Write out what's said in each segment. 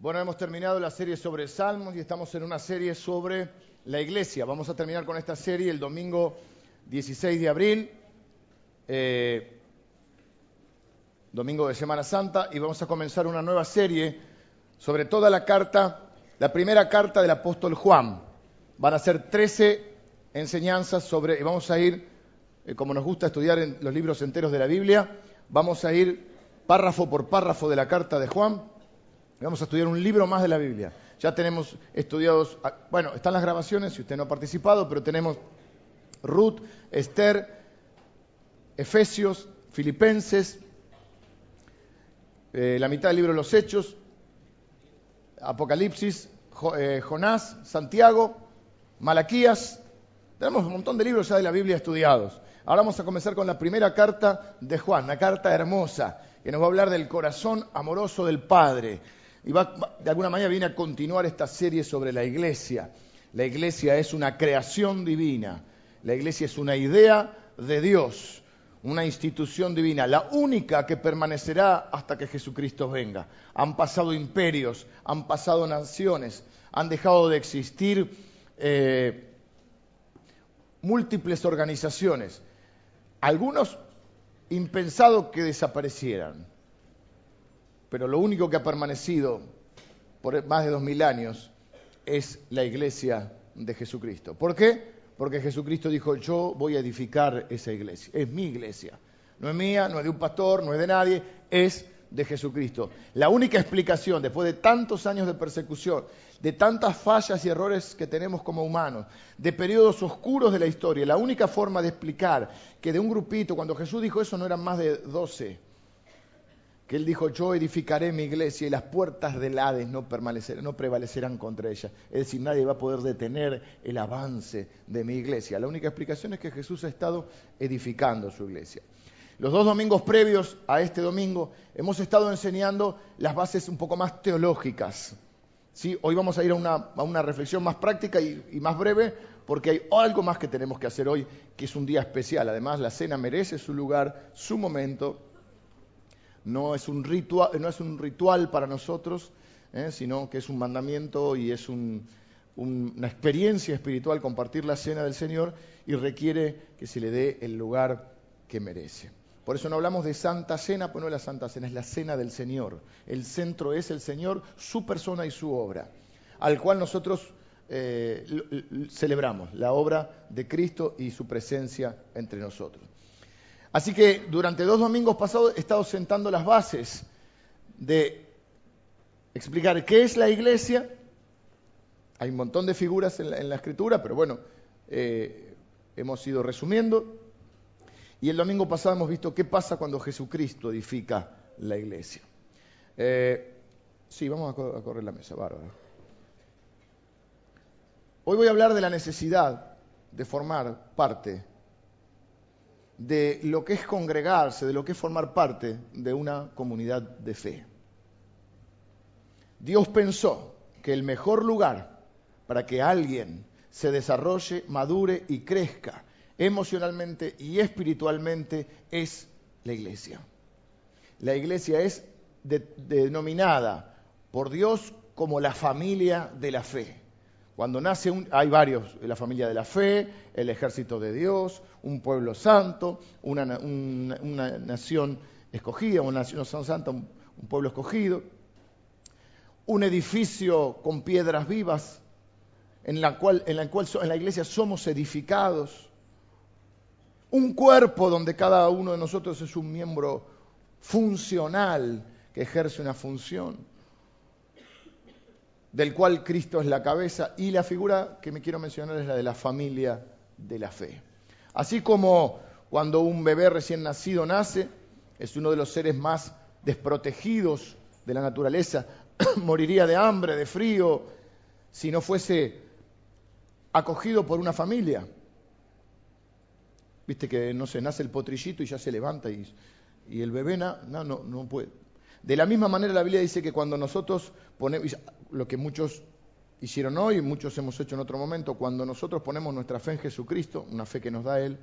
Bueno, hemos terminado la serie sobre Salmos y estamos en una serie sobre la iglesia. Vamos a terminar con esta serie el domingo 16 de abril, eh, domingo de Semana Santa, y vamos a comenzar una nueva serie sobre toda la carta, la primera carta del apóstol Juan. Van a ser 13 enseñanzas sobre, y vamos a ir, eh, como nos gusta estudiar en los libros enteros de la Biblia, vamos a ir párrafo por párrafo de la carta de Juan Vamos a estudiar un libro más de la Biblia. Ya tenemos estudiados, ah, bueno, están las grabaciones si usted no ha participado, pero tenemos Ruth, Esther, Efesios, Filipenses, eh, la mitad del libro de los Hechos, Apocalipsis, eh, Jonás, Santiago, Malaquías. Tenemos un montón de libros ya de la Biblia estudiados. Ahora vamos a comenzar con la primera carta de Juan, una carta hermosa, que nos va a hablar del corazón amoroso del Padre y va, de alguna manera viene a continuar esta serie sobre la iglesia. La iglesia es una creación divina, la iglesia es una idea de Dios, una institución divina, la única que permanecerá hasta que Jesucristo venga. Han pasado imperios, han pasado naciones, han dejado de existir eh, múltiples organizaciones, algunos impensado que desaparecieran pero lo único que ha permanecido por más de dos mil años es la iglesia de Jesucristo. ¿Por qué? Porque Jesucristo dijo, yo voy a edificar esa iglesia, es mi iglesia. No es mía, no es de un pastor, no es de nadie, es de Jesucristo. La única explicación, después de tantos años de persecución, de tantas fallas y errores que tenemos como humanos, de periodos oscuros de la historia, la única forma de explicar que de un grupito, cuando Jesús dijo eso no eran más de doce, que él dijo, yo edificaré mi iglesia y las puertas del Hades no, no prevalecerán contra ella. Es decir, nadie va a poder detener el avance de mi iglesia. La única explicación es que Jesús ha estado edificando su iglesia. Los dos domingos previos a este domingo hemos estado enseñando las bases un poco más teológicas. ¿sí? Hoy vamos a ir a una, reflexión más práctica y más breve porque hay algo más que tenemos que hacer hoy, que es un día especial. Además, la cena merece su lugar, su momento no es un ritual, no es un ritual para nosotros, ¿eh? sino que es un mandamiento y es una experiencia espiritual compartir la cena del Señor y requiere que se le dé el lugar que merece. Por eso no hablamos de Santa Cena, pues no es la Santa Cena, es la Cena del Señor. El centro es el Señor, su persona y su obra, al cual nosotros eh, celebramos, la obra de Cristo y su presencia entre nosotros. Así que durante dos domingos pasados he estado sentando las bases de explicar qué es la iglesia. Hay un montón de figuras en la, escritura, pero bueno, eh, hemos ido resumiendo. Y el domingo pasado hemos visto qué pasa cuando Jesucristo edifica la iglesia. Eh, sí, vamos a, a correr la mesa, bárbaro. Hoy voy a hablar de la necesidad de formar parte de lo que es congregarse, de lo que es formar parte de una comunidad de fe. Dios pensó que el mejor lugar para que alguien se desarrolle, madure y crezca emocionalmente y espiritualmente es la iglesia. La iglesia es denominada por Dios como la familia de la fe. Cuando nace un, hay varios, la familia de la fe, el ejército de Dios, un pueblo santo, una, nación escogida, una nación santa, un, pueblo escogido, un edificio con piedras vivas en la cual, en la, cual, en la iglesia somos edificados, un cuerpo donde cada uno de nosotros es un miembro funcional que ejerce una función del cual Cristo es la cabeza, y la figura que me quiero mencionar es la de la familia de la fe. Así como cuando un bebé recién nacido nace, es uno de los seres más desprotegidos de la naturaleza, moriría de hambre, de frío, si no fuese acogido por una familia. Viste que no se nace el potrillito y ya se levanta y, y el bebé no, no, no puede. De la misma manera la Biblia dice que cuando nosotros ponemos, lo que muchos hicieron hoy muchos hemos hecho en otro momento, cuando nosotros ponemos nuestra fe en Jesucristo, una fe que nos da Él,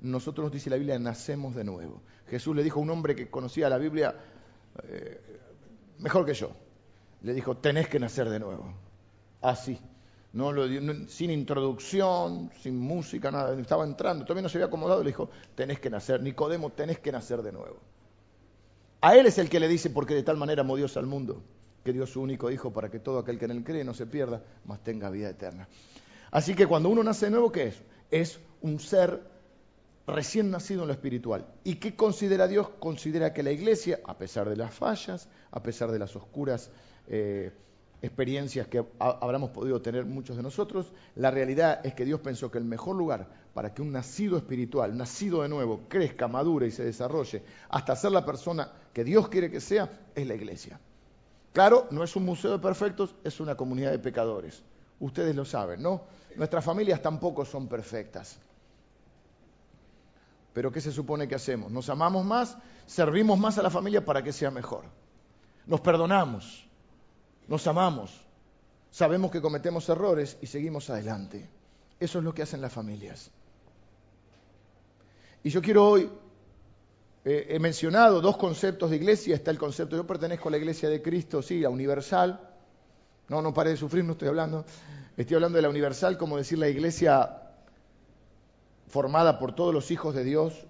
nosotros nos dice la Biblia, nacemos de nuevo. Jesús le dijo a un hombre que conocía la Biblia eh, mejor que yo. le dijo, tenés que nacer de nuevo. Así. No lo sin introducción, sin música, nada. Estaba entrando, todavía no se había acomodado le dijo, tenés que nacer. Nicodemo, tenés que nacer de nuevo. A él es el que le dice, porque de tal manera amó Dios al mundo, que dio su único hijo para que todo aquel que en él cree no se pierda, mas tenga vida eterna. Así que cuando uno nace de nuevo, ¿qué es? Es un ser recién nacido en lo espiritual. ¿Y qué considera Dios? Considera que la iglesia, a pesar de las fallas, a pesar de las oscuras eh, experiencias que habremos podido tener muchos de nosotros, la realidad es que Dios pensó que el mejor lugar para que un nacido espiritual, nacido de nuevo, crezca, madure y se desarrolle hasta ser la persona que Dios quiere que sea, es la iglesia. Claro, no es un museo de perfectos, es una comunidad de pecadores. Ustedes lo saben, ¿no? Nuestras familias tampoco son perfectas. Pero ¿qué se supone que hacemos? Nos amamos más, servimos más a la familia para que sea mejor. Nos perdonamos, nos amamos, sabemos que cometemos errores y seguimos adelante. Eso es lo que hacen las familias. Y yo quiero hoy, eh, he mencionado dos conceptos de iglesia, está el concepto, yo pertenezco a la iglesia de Cristo, sí, la universal, no, no pare de sufrir, no estoy hablando, estoy hablando de la universal, como decir la iglesia formada por todos los hijos de Dios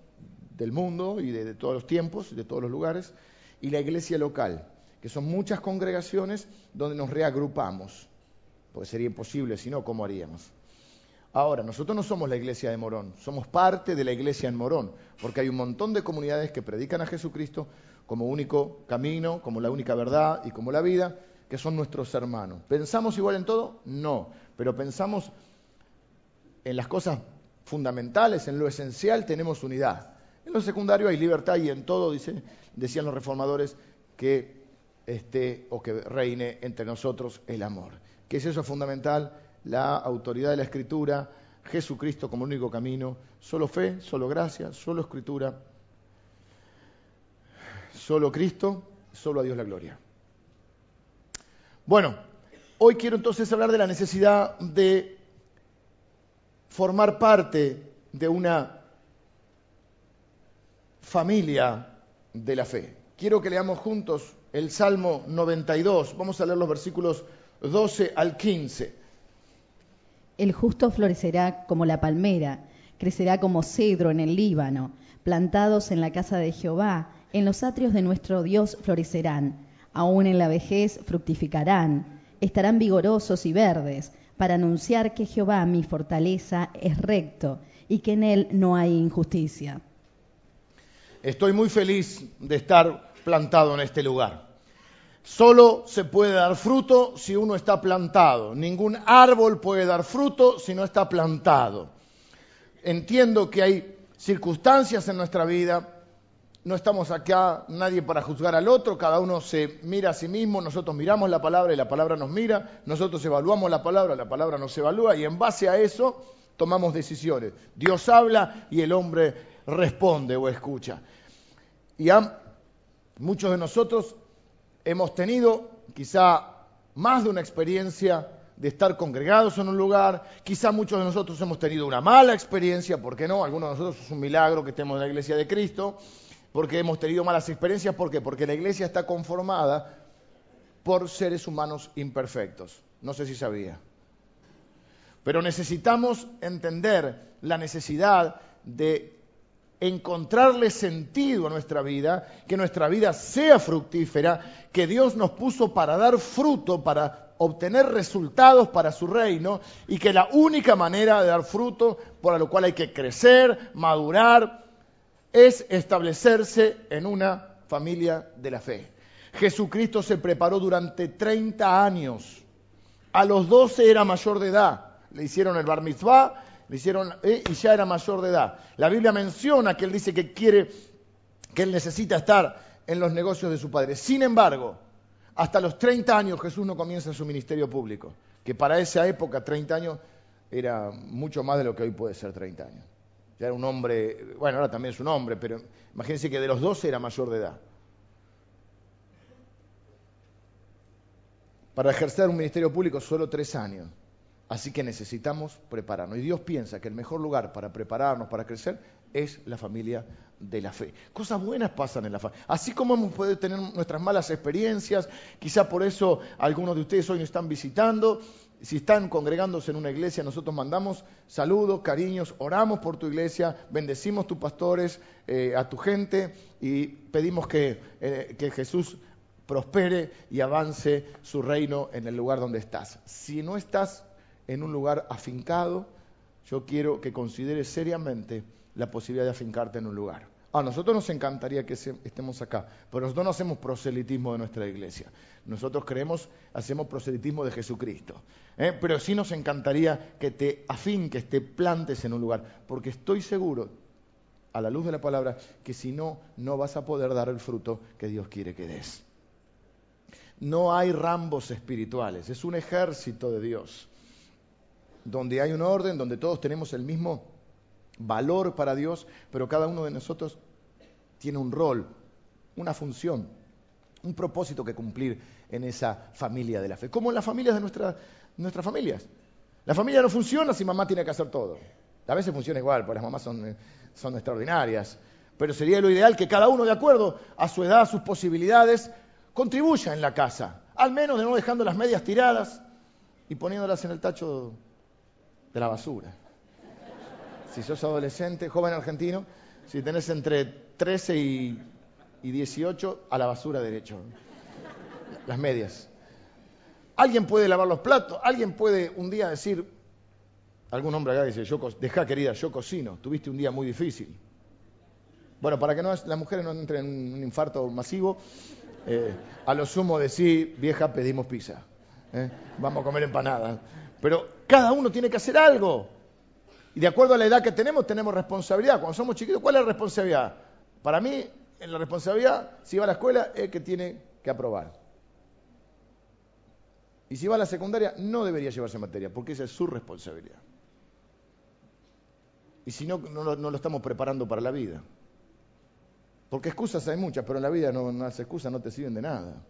del mundo y de, de todos los tiempos, de todos los lugares, y la iglesia local, que son muchas congregaciones donde nos reagrupamos, porque sería imposible, si no, ¿cómo haríamos? Ahora, nosotros no somos la iglesia de Morón, somos parte de la iglesia en Morón, porque hay un montón de comunidades que predican a Jesucristo como único camino, como la única verdad y como la vida, que son nuestros hermanos. ¿Pensamos igual en todo? No, pero pensamos en las cosas fundamentales, en lo esencial tenemos unidad. En lo secundario hay libertad y en todo, decían los reformadores, que esté o que reine entre nosotros el amor. ¿Qué es eso fundamental? La autoridad de la Escritura, Jesucristo como único camino, solo fe, solo gracia, solo Escritura, solo Cristo, solo a Dios la gloria. Bueno, hoy quiero entonces hablar de la necesidad de formar parte de una familia de la fe. Quiero que leamos juntos el Salmo 92. Vamos a leer los versículos 12 al 15. El justo florecerá como la palmera, crecerá como cedro en el Líbano, plantados en la casa de Jehová, en los atrios de nuestro Dios florecerán, aún en la vejez fructificarán, estarán vigorosos y verdes, para anunciar que Jehová mi fortaleza es recto y que en él no hay injusticia. Estoy muy feliz de estar plantado en este lugar. Solo se puede dar fruto si uno está plantado. Ningún árbol puede dar fruto si no está plantado. Entiendo que hay circunstancias en nuestra vida. No estamos acá nadie para juzgar al otro, cada uno se mira a sí mismo, nosotros miramos la palabra y la palabra nos mira, nosotros evaluamos la palabra, la palabra nos evalúa y en base a eso tomamos decisiones. Dios habla y el hombre responde o escucha. Y Muchos de nosotros hemos tenido quizá más de una experiencia de estar congregados en un lugar, quizá muchos de nosotros hemos tenido una mala experiencia, ¿por qué no? Algunos de nosotros es un milagro que estemos en la iglesia de Cristo, porque hemos tenido malas experiencias, ¿por qué? Porque la iglesia está conformada por seres humanos imperfectos. No sé si sabía. Pero necesitamos entender la necesidad de encontrarle sentido a nuestra vida, que nuestra vida sea fructífera, que Dios nos puso para dar fruto, para obtener resultados para su reino y que la única manera de dar fruto, por lo cual hay que crecer, madurar, es establecerse en una familia de la fe. Jesucristo se preparó durante 30 años. A los 12 era mayor de edad. Le hicieron el bar mitzvah le hicieron eh, y ya era mayor de edad. La Biblia menciona que él dice que quiere, que él necesita estar en los negocios de su padre. Sin embargo, hasta los 30 años Jesús no comienza su ministerio público, que para esa época 30 años era mucho más de lo que hoy puede ser 30 años. Ya era un hombre, bueno, ahora también es un hombre, pero imagínense que de los 12 era mayor de edad. Para ejercer un ministerio público solo tres años Así que necesitamos prepararnos. Y Dios piensa que el mejor lugar para prepararnos, para crecer, es la familia de la fe. Cosas buenas pasan en la familia. Así como hemos podido tener nuestras malas experiencias, quizá por eso algunos de ustedes hoy nos están visitando. Si están congregándose en una iglesia, nosotros mandamos saludos, cariños, oramos por tu iglesia, bendecimos tus pastores, eh, a tu gente y pedimos eh, que Jesús prospere y avance su reino en el lugar donde estás. Si no estás en un lugar afincado, yo quiero que consideres seriamente la posibilidad de afincarte en un lugar. A nosotros nos encantaría que estemos acá, pero nosotros no hacemos proselitismo de nuestra iglesia. Nosotros creemos, hacemos proselitismo de Jesucristo. ¿eh? Pero sí nos encantaría que te afinques, te plantes en un lugar, porque estoy seguro, a la luz de la palabra, que si no, no vas a poder dar el fruto que Dios quiere que des. No hay rambos espirituales, es un ejército de Dios, donde hay un orden, donde todos tenemos el mismo valor para Dios, pero cada uno de nosotros tiene un rol, una función, un propósito que cumplir en esa familia de la fe, como en las familias de nuestras familias. La familia no funciona si mamá tiene que hacer todo. A veces funciona igual, porque las mamás son, son extraordinarias, pero sería lo ideal que cada uno, de acuerdo a su edad, a sus posibilidades, contribuya en la casa, al menos de no dejando las medias tiradas y poniéndolas en el tacho de la basura si sos adolescente, joven argentino, si tenés entre 13 y, 18, a la basura derecho. Las medias. Alguien puede lavar los platos, alguien puede un día decir, algún hombre acá dice, yo, deja querida, yo cocino, tuviste un día muy difícil. Bueno, para que no, las mujeres no entren en un infarto masivo, eh, a lo sumo decir, vieja, pedimos pizza, ¿eh? vamos a comer empanadas. Pero cada uno tiene que hacer algo. Y de acuerdo a la edad que tenemos, tenemos responsabilidad. Cuando somos chiquitos, ¿cuál es la responsabilidad? Para mí, en la responsabilidad, si va a la escuela, es que tiene que aprobar. Y si va a la secundaria, no debería llevarse materia, porque esa es su responsabilidad. Y si no, no, lo estamos preparando para la vida. Porque excusas hay muchas, pero en la vida no, las excusas no te sirven de nada.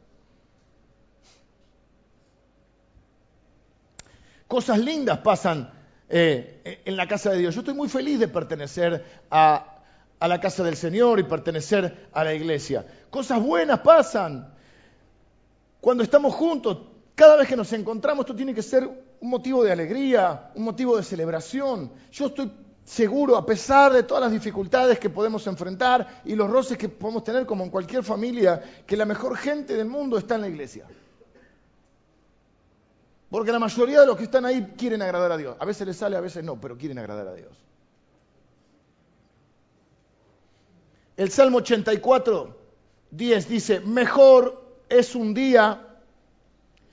Cosas lindas pasan eh, en la casa de Dios. Yo estoy muy feliz de pertenecer a, a la casa del Señor y pertenecer a la iglesia. Cosas buenas pasan. Cuando estamos juntos, cada vez que nos encontramos, esto tiene que ser un motivo de alegría, un motivo de celebración. Yo estoy seguro, a pesar de todas las dificultades que podemos enfrentar y los roces que podemos tener como en cualquier familia, que la mejor gente del mundo está en la iglesia. Porque la mayoría de los que están ahí quieren agradar a Dios. A veces les sale, a veces no, pero quieren agradar a Dios. El Salmo 84, 10 dice, mejor es un día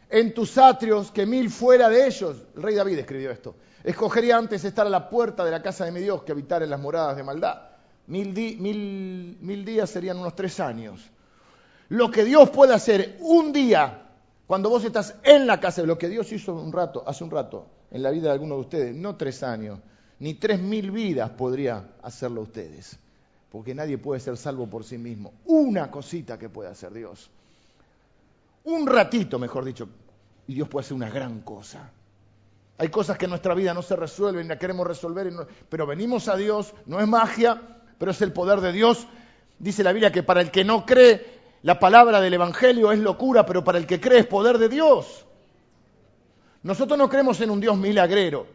en tus atrios que mil fuera de ellos. El rey David escribió esto. Escogería antes estar a la puerta de la casa de mi Dios que habitar en las moradas de maldad. Mil, mil días serían unos tres años. Lo que Dios puede hacer un día cuando vos estás en la casa, de lo que Dios hizo un rato, hace un rato, en la vida de alguno de ustedes, no tres años, ni tres mil vidas podría hacerlo ustedes, porque nadie puede ser salvo por sí mismo. Una cosita que puede hacer Dios. Un ratito, mejor dicho, y Dios puede hacer una gran cosa. Hay cosas que en nuestra vida no se resuelven, la queremos resolver, pero venimos a Dios, no es magia, pero es el poder de Dios. Dice la Biblia que para el que no cree, la palabra del Evangelio es locura, pero para el que cree es poder de Dios. Nosotros no creemos en un Dios milagrero.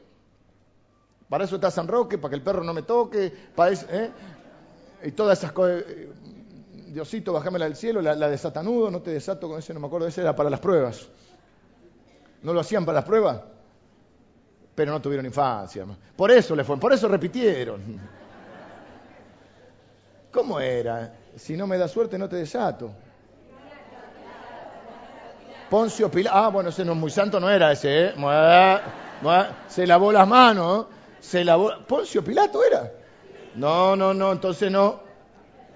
Para eso está San Roque, para que el perro no me toque, ¿eh? y todas esas cosas. Eh, Diosito, bájamela del cielo, la, de Satanudo, no te desato con ese, no me acuerdo, ese era para las pruebas. ¿No lo hacían para las pruebas? Pero no tuvieron infancia. Por eso le fue, por eso repitieron. ¿Cómo era? Si no me da suerte, no te desato. Poncio Pilato. Ah, bueno, ese no es muy santo, no era ese, ¿eh? Se lavó las manos. Se lavó. Poncio Pilato era. No, no, no, entonces no.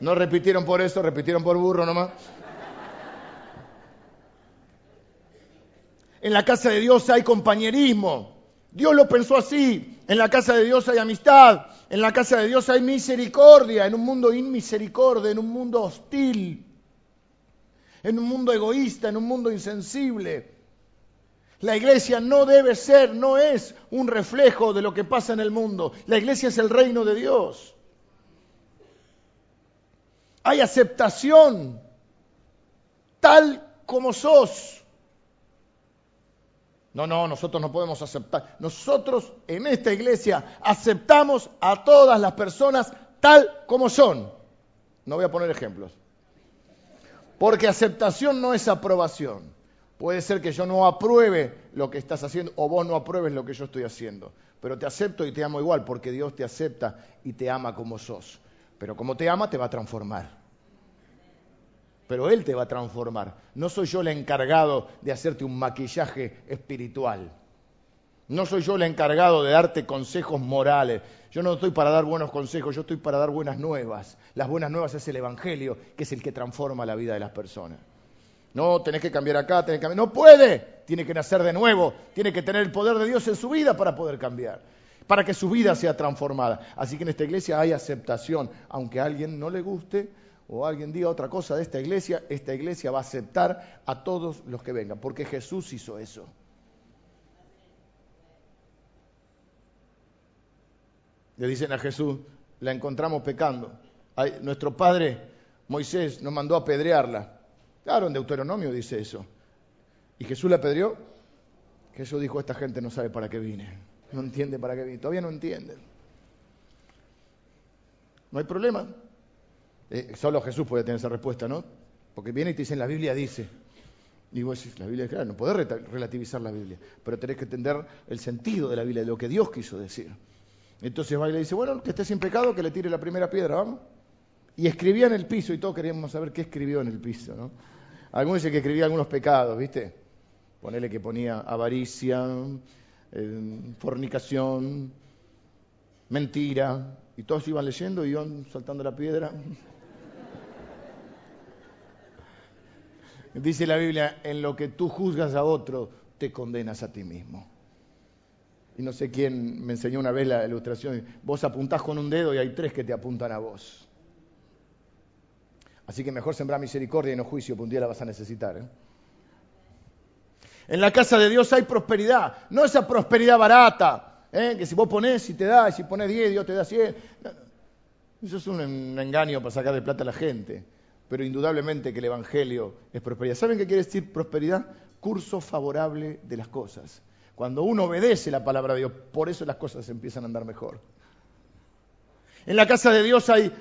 No repitieron por eso, repitieron por burro nomás. En la casa de Dios hay compañerismo. Dios lo pensó así. En la casa de Dios hay amistad. En la casa de Dios hay misericordia. En un mundo inmisericordia, en un mundo hostil. En un mundo egoísta, en un mundo insensible. La iglesia no debe ser, no es un reflejo de lo que pasa en el mundo. La iglesia es el reino de Dios. Hay aceptación tal como sos. No, no, nosotros no podemos aceptar. Nosotros en esta iglesia aceptamos a todas las personas tal como son. No voy a poner ejemplos. Porque aceptación no es aprobación. Puede ser que yo no apruebe lo que estás haciendo o vos no apruebes lo que yo estoy haciendo. Pero te acepto y te amo igual porque Dios te acepta y te ama como sos. Pero como te ama te va a transformar. Pero Él te va a transformar. No soy yo el encargado de hacerte un maquillaje espiritual. No soy yo el encargado de darte consejos morales. Yo no estoy para dar buenos consejos, yo estoy para dar buenas nuevas. Las buenas nuevas es el Evangelio, que es el que transforma la vida de las personas. No, tenés que cambiar acá, tenés que cambiar. No puede. Tiene que nacer de nuevo. Tiene que tener el poder de Dios en su vida para poder cambiar. Para que su vida sea transformada. Así que en esta iglesia hay aceptación. Aunque a alguien no le guste o alguien diga otra cosa de esta iglesia, esta iglesia va a aceptar a todos los que vengan. Porque Jesús hizo eso. Le dicen a Jesús, la encontramos pecando. nuestro padre Moisés nos mandó a apedrearla. Claro, en Deuteronomio dice eso. ¿Y Jesús la apedreó? Jesús dijo, esta gente no sabe para qué vine. No entiende para qué vine. Todavía no entienden. No hay problema. Eh, solo Jesús puede tener esa respuesta, ¿no? Porque viene y te dice, en la Biblia dice. Y vos decís, la Biblia claro, no podés relativizar la Biblia, pero tenés que entender el sentido de la Biblia, de lo que Dios quiso decir. Entonces va y le dice, bueno, que esté sin pecado, que le tire la primera piedra, vamos. Y escribía en el piso, y todos queríamos saber qué escribió en el piso, ¿no? Algunos dicen que escribía algunos pecados, ¿viste? Ponele que ponía avaricia, eh, fornicación, mentira, y todos iban leyendo y iban saltando la piedra. Dice la Biblia, en lo que tú juzgas a otro, te condenas a ti mismo. Y no sé quién me enseñó una vez la ilustración, vos apuntás con un dedo y hay tres que te apuntan a vos. Así que mejor sembrar misericordia y no juicio, porque un día la vas a necesitar. ¿eh? En la casa de Dios hay prosperidad, no esa prosperidad barata, ¿eh? que si vos ponés y te da, y si pones 10, Dios te da 100. Eso es un engaño para sacar de plata a la gente. Pero indudablemente que el Evangelio es prosperidad. ¿Saben qué quiere decir prosperidad? Curso favorable de las cosas. Cuando uno obedece la palabra de Dios, por eso las cosas empiezan a andar mejor. En la casa de Dios hay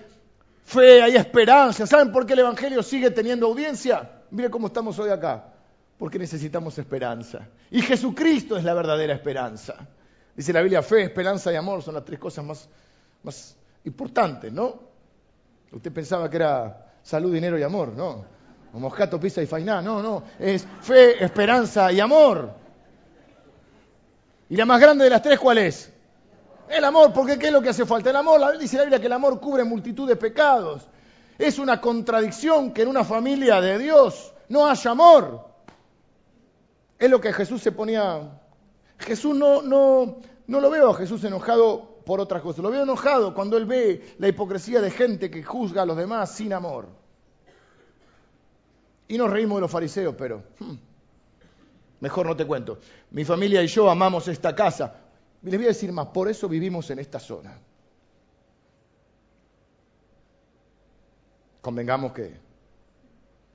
fe, hay esperanza. ¿Saben por qué el Evangelio sigue teniendo audiencia? Mire cómo estamos hoy acá. Porque necesitamos esperanza. Y Jesucristo es la verdadera esperanza. Dice la Biblia, fe, esperanza y amor son las tres cosas más, más importantes, ¿no? Usted pensaba que era salud, dinero y amor, ¿no? O moscato, pizza y fainá, no, no. Es fe, esperanza y amor. ¿Y la más grande de las tres cuál es? El amor, porque ¿qué es lo que hace falta? El amor, dice la Biblia que el amor cubre multitud de pecados. Es una contradicción que en una familia de Dios no haya amor. Es lo que Jesús se ponía. Jesús no, no, no lo veo a Jesús enojado por otras cosas. Lo veo enojado cuando él ve la hipocresía de gente que juzga a los demás sin amor. Y nos reímos de los fariseos, pero hmm, mejor no te cuento. Mi familia y yo amamos esta casa. Les voy a decir más, por eso vivimos en esta zona. Convengamos que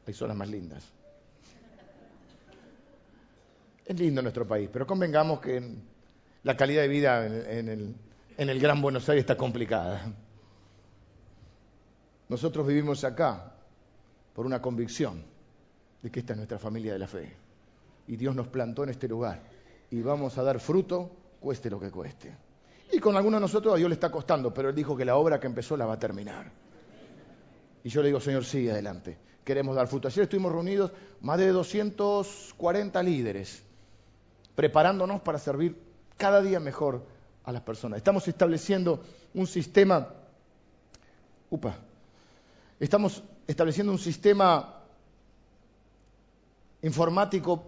hay zonas más lindas. Es lindo nuestro país, pero convengamos que la calidad de vida en el Gran Buenos Aires está complicada. Nosotros vivimos acá por una convicción de que esta es nuestra familia de la fe. Y Dios nos plantó en este lugar. Y vamos a dar fruto cueste lo que cueste. Y con algunos de nosotros a Dios le está costando, pero Él dijo que la obra que empezó la va a terminar. Y yo le digo, Señor, sigue adelante. Queremos dar fruto. Ayer estuvimos reunidos más de 240 líderes, preparándonos para servir cada día mejor a las personas. Estamos estableciendo un sistema, upa, estamos estableciendo un sistema informático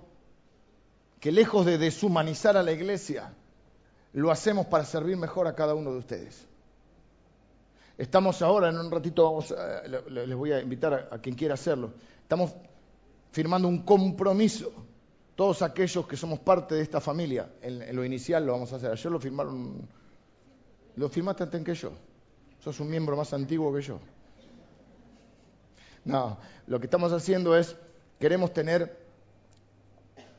que lejos de deshumanizar a la iglesia, lo hacemos para servir mejor a cada uno de ustedes. Estamos ahora, en un ratito les voy a invitar a, quien quiera hacerlo, estamos firmando un compromiso todos aquellos que somos parte de esta familia, en, lo inicial lo vamos a hacer. Ayer lo firmaron, lo firmaste antes que yo. Sos un miembro más antiguo que yo. No, lo que estamos haciendo es, queremos tener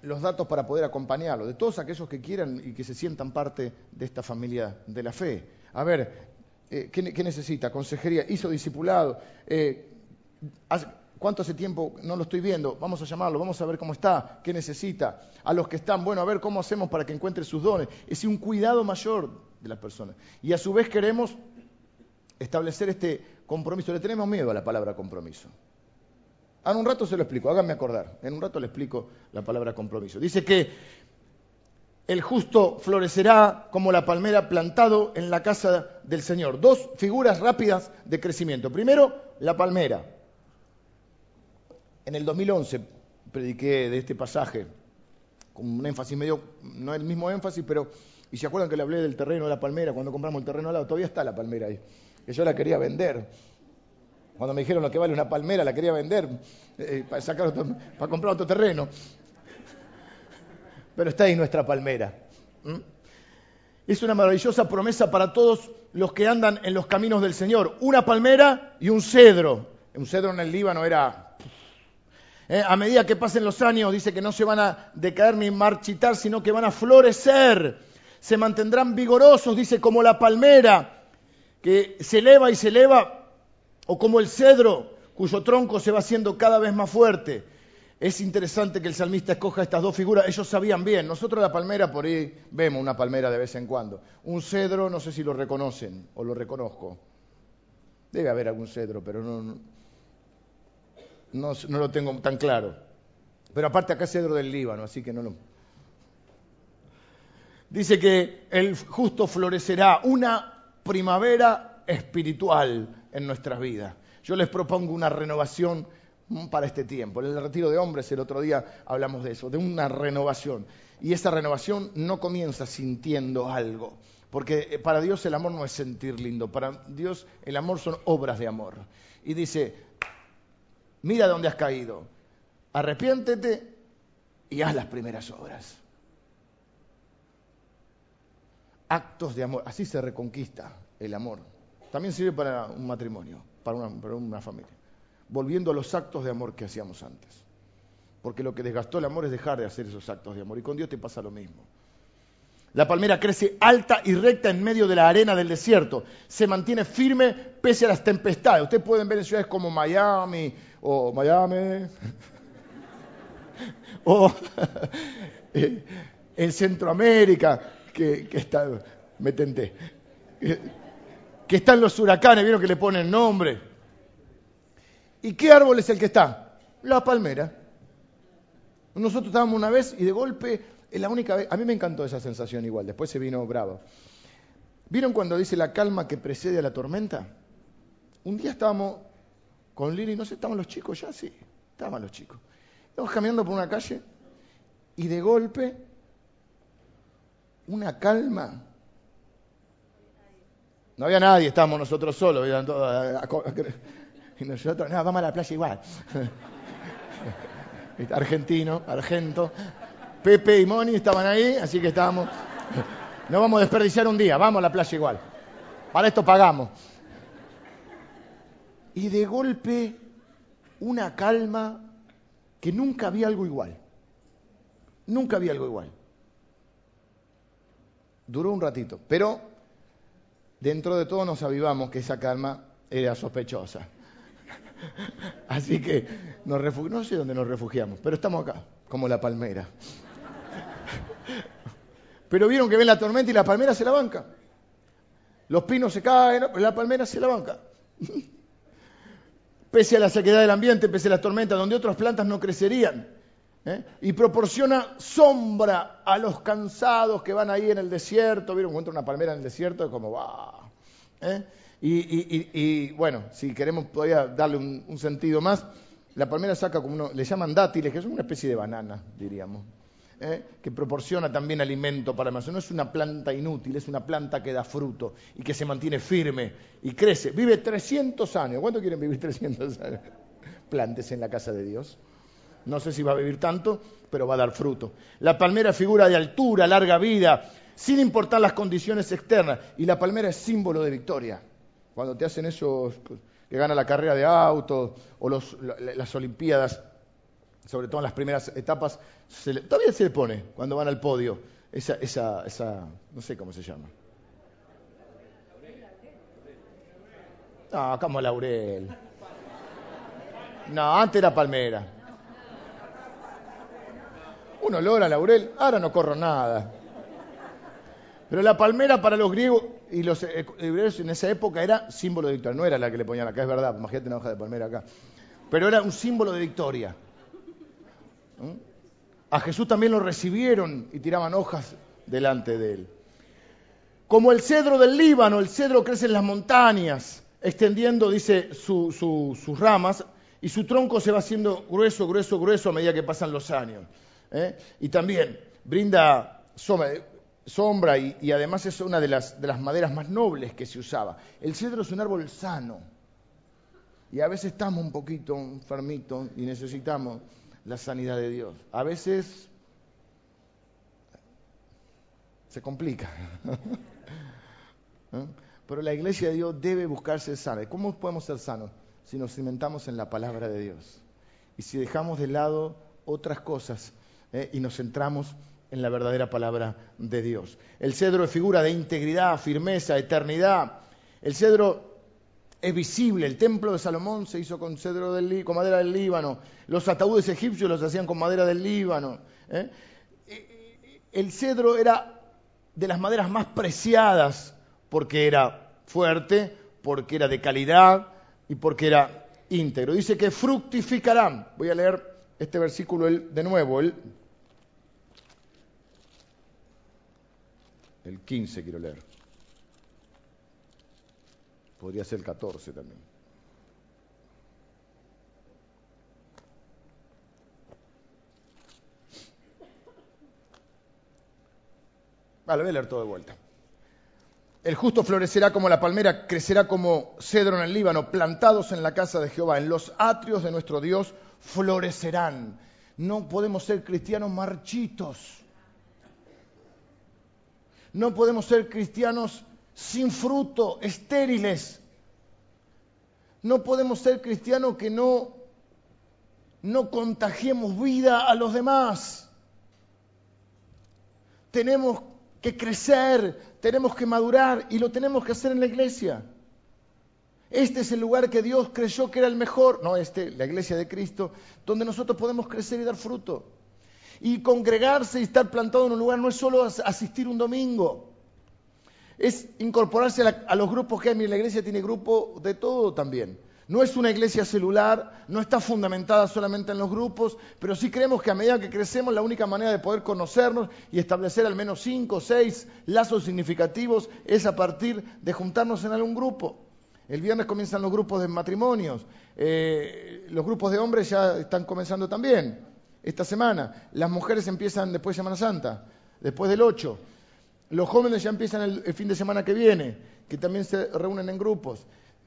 los datos para poder acompañarlo, de todos aquellos que quieran y que se sientan parte de esta familia de la fe. A ver, eh, ¿qué, necesita? Consejería, hizo discipulado. Eh, ¿Cuánto hace tiempo no lo estoy viendo? Vamos a llamarlo, vamos a ver cómo está, qué necesita. A los que están, bueno, a ver cómo hacemos para que encuentre sus dones. Es un cuidado mayor de las personas. Y a su vez queremos establecer este compromiso. Le tenemos miedo a la palabra compromiso. En un rato se lo explico, háganme acordar. En un rato le explico la palabra compromiso. Dice que el justo florecerá como la palmera plantado en la casa del Señor. Dos figuras rápidas de crecimiento. Primero, la palmera. En el 2011 prediqué de este pasaje con un énfasis medio, no el mismo énfasis, pero, y se acuerdan que le hablé del terreno de la palmera, cuando compramos el terreno al lado, todavía está la palmera ahí, que yo la quería vender. Cuando me dijeron lo que vale una palmera, la quería vender eh, para, sacar para comprar otro terreno. Pero está ahí nuestra palmera. Es una maravillosa promesa para todos los que andan en los caminos del Señor. Una palmera y un cedro. Un cedro en el Líbano era... Eh, a medida que pasen los años, dice que no se van a decaer ni marchitar, sino que van a florecer. Se mantendrán vigorosos, dice, como la palmera, que se eleva y se eleva o como el cedro cuyo tronco se va haciendo cada vez más fuerte. Es interesante que el salmista escoja estas dos figuras. Ellos sabían bien. Nosotros la palmera, por ahí vemos una palmera de vez en cuando. Un cedro, no sé si lo reconocen o lo reconozco. Debe haber algún cedro, pero no, no, lo tengo tan claro. Pero aparte acá es cedro del Líbano, así que no lo... Dice que el justo florecerá una primavera espiritual en nuestras vidas. Yo les propongo una renovación mm, para este tiempo. En el retiro de hombres el otro día hablamos de eso, de una renovación. Y esa renovación no comienza sintiendo algo, porque eh, para Dios el amor no es sentir lindo, para Dios el amor son obras de amor. Y dice, mira dónde has caído, arrepiéntete y haz las primeras obras. Actos de amor, así se reconquista el amor. También sirve para un matrimonio, para una, familia. Volviendo a los actos de amor que hacíamos antes. Porque lo que desgastó el amor es dejar de hacer esos actos de amor. Y con Dios te pasa lo mismo. La palmera crece alta y recta en medio de la arena del desierto. Se mantiene firme pese a las tempestades. Ustedes pueden ver en ciudades como Miami o Miami o en Centroamérica, que, que está, me tenté que están los huracanes, vieron que le ponen nombre. ¿Y qué árbol es el que está? La palmera. Nosotros estábamos una vez y de golpe, es la única vez, a mí me encantó esa sensación igual, después se vino bravo. ¿Vieron cuando dice la calma que precede a la tormenta? Un día estábamos con Lili, no sé, estaban los chicos ya, sí, estaban los chicos. Estamos caminando por una calle y de golpe una calma no había nadie, estábamos nosotros solos. y nosotros, no, vamos a la playa igual. Argentino, argento. Pepe y Moni estaban ahí, así que estábamos. No vamos a desperdiciar un día, vamos a la playa igual. Para esto pagamos. Y de golpe, una calma que nunca había algo igual. Nunca había algo igual. Duró un ratito, pero dentro de todo nos avivamos que esa calma era sospechosa. Así que nos no sé dónde nos refugiamos, pero estamos acá, como la palmera. Pero vieron que ven la tormenta y la palmera se la banca. Los pinos se caen, la palmera se la banca. Pese a la sequedad del ambiente, pese a las tormentas, donde otras plantas no crecerían. ¿Eh? Y proporciona sombra a los cansados que van ahí en el desierto. ¿Vieron? Encuentra una palmera en el desierto, es como, ¡wow! ¿eh? Y, bueno, si queremos todavía darle un, sentido más, la palmera saca como uno, le llaman dátiles, que son una especie de banana, diríamos, ¿eh? que proporciona también alimento para más. No es una planta inútil, es una planta que da fruto y que se mantiene firme y crece. Vive 300 años. ¿Cuánto quieren vivir 300 años? Plantes en la casa de Dios. No sé si va a vivir tanto, pero va a dar fruto. La palmera figura de altura, larga vida, sin importar las condiciones externas. Y la palmera es símbolo de victoria. Cuando te hacen esos que gana la carrera de autos o las Olimpiadas, sobre todo en las primeras etapas, todavía se le pone cuando van al podio esa, esa, esa, no sé cómo se llama. No, como laurel. No, antes era palmera. Uno logra laurel, ahora no corro nada. Pero la palmera para los griegos y los hebreos en esa época era símbolo de victoria. No era la que le ponían acá, es verdad. Imagínate una hoja de palmera acá. Pero era un símbolo de victoria. ¿Mm? A Jesús también lo recibieron y tiraban hojas delante de él. Como el cedro del Líbano, el cedro crece en las montañas, extendiendo, dice, sus ramas, y su tronco se va haciendo grueso, grueso, grueso a medida que pasan los años. ¿Eh? Y también brinda sombra, y, además es una de las, de las maderas más nobles que se usaba. El cedro es un árbol sano. Y a veces estamos un poquito enfermitos y necesitamos la sanidad de Dios. A veces se complica. ¿Eh? Pero la iglesia de Dios debe buscarse sana. ¿Cómo podemos ser sanos? Si nos cimentamos en la palabra de Dios. Y si dejamos de lado otras cosas ¿eh? y nos centramos en la verdadera palabra de Dios. El cedro es figura de integridad, firmeza, eternidad. El cedro es visible. El templo de Salomón se hizo con, cedro del, con madera del Líbano. Los ataúdes egipcios los hacían con madera del Líbano. ¿eh? El cedro era de las maderas más preciadas porque era fuerte, porque era de calidad y porque era íntegro. Dice que fructificarán. Voy a leer este versículo de nuevo, el, el 15 quiero leer. Podría ser el 14 también. Vale, voy a leer todo de vuelta. El justo florecerá como la palmera, crecerá como cedro en el Líbano, plantados en la casa de Jehová, en los atrios de nuestro Dios florecerán. No podemos ser cristianos marchitos. No podemos ser cristianos sin fruto, estériles. No podemos ser cristianos que no, no contagiemos vida a los demás. Tenemos que crecer, tenemos que madurar y lo tenemos que hacer en la iglesia. Este es el lugar que Dios creyó que era el mejor, no este, la iglesia de Cristo, donde nosotros podemos crecer y dar fruto. Y congregarse y estar plantado en un lugar no es solo asistir un domingo es incorporarse a, los grupos que hay. la iglesia tiene grupo de todo también. No es una iglesia celular, no está fundamentada solamente en los grupos, pero sí creemos que a medida que crecemos la única manera de poder conocernos y establecer al menos cinco o seis lazos significativos es a partir de juntarnos en algún grupo. El viernes comienzan los grupos de matrimonios, eh, los grupos de hombres ya están comenzando también esta semana, las mujeres empiezan después de Semana Santa, después del 8. Los jóvenes ya empiezan el, fin de semana que viene, que también se reúnen en grupos.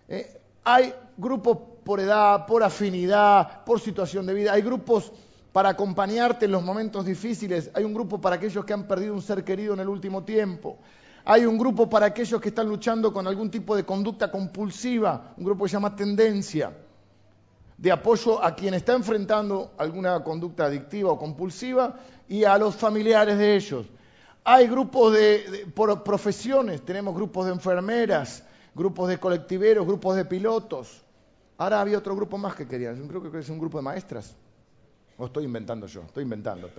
Eh, hay grupos por edad, por afinidad, por situación de vida. Hay grupos para acompañarte en los momentos difíciles. Hay un grupo para aquellos que han perdido un ser querido en el último tiempo. Hay un grupo para aquellos que están luchando con algún tipo de conducta compulsiva, un grupo que se llama tendencia, de apoyo a quien está enfrentando alguna conducta adictiva o compulsiva y a los familiares de ellos. Hay grupos de, por profesiones, tenemos grupos de enfermeras, grupos de colectiveros, grupos de pilotos. Ahora había otro grupo más que querían, creo que es un grupo de maestras. O estoy inventando yo, estoy inventando,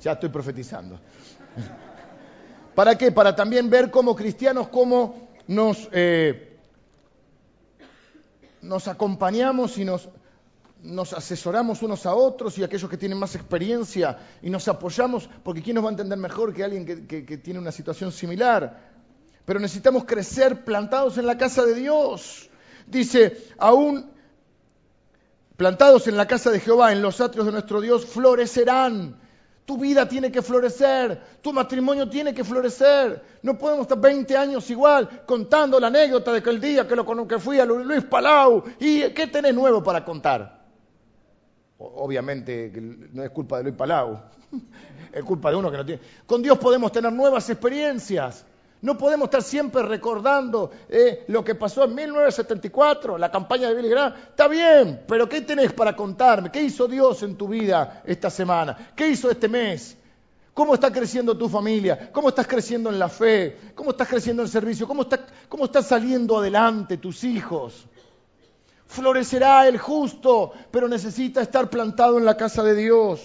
ya estoy profetizando. ¿Para qué? Para también ver como cristianos cómo nos, eh, nos acompañamos y nos nos asesoramos unos a otros y aquellos que tienen más experiencia y nos apoyamos, porque ¿quién nos va a entender mejor que alguien que, tiene una situación similar? Pero necesitamos crecer plantados en la casa de Dios. Dice, aún plantados en la casa de Jehová, en los atrios de nuestro Dios, florecerán. Tu vida tiene que florecer, tu matrimonio tiene que florecer. No podemos estar 20 años igual contando la anécdota de aquel día que, lo, que fui a Luis Palau y ¿qué tenés nuevo para contar? Obviamente no es culpa de Luis Palau, es culpa de uno que no tiene. Con Dios podemos tener nuevas experiencias. No podemos estar siempre recordando eh, lo que pasó en 1974, la campaña de Billy Graham. Está bien, pero ¿qué tenés para contarme? ¿Qué hizo Dios en tu vida esta semana? ¿Qué hizo este mes? ¿Cómo está creciendo tu familia? ¿Cómo estás creciendo en la fe? ¿Cómo estás creciendo en el servicio? ¿Cómo está, cómo saliendo adelante tus hijos? Florecerá el justo, pero necesita estar plantado en la casa de Dios.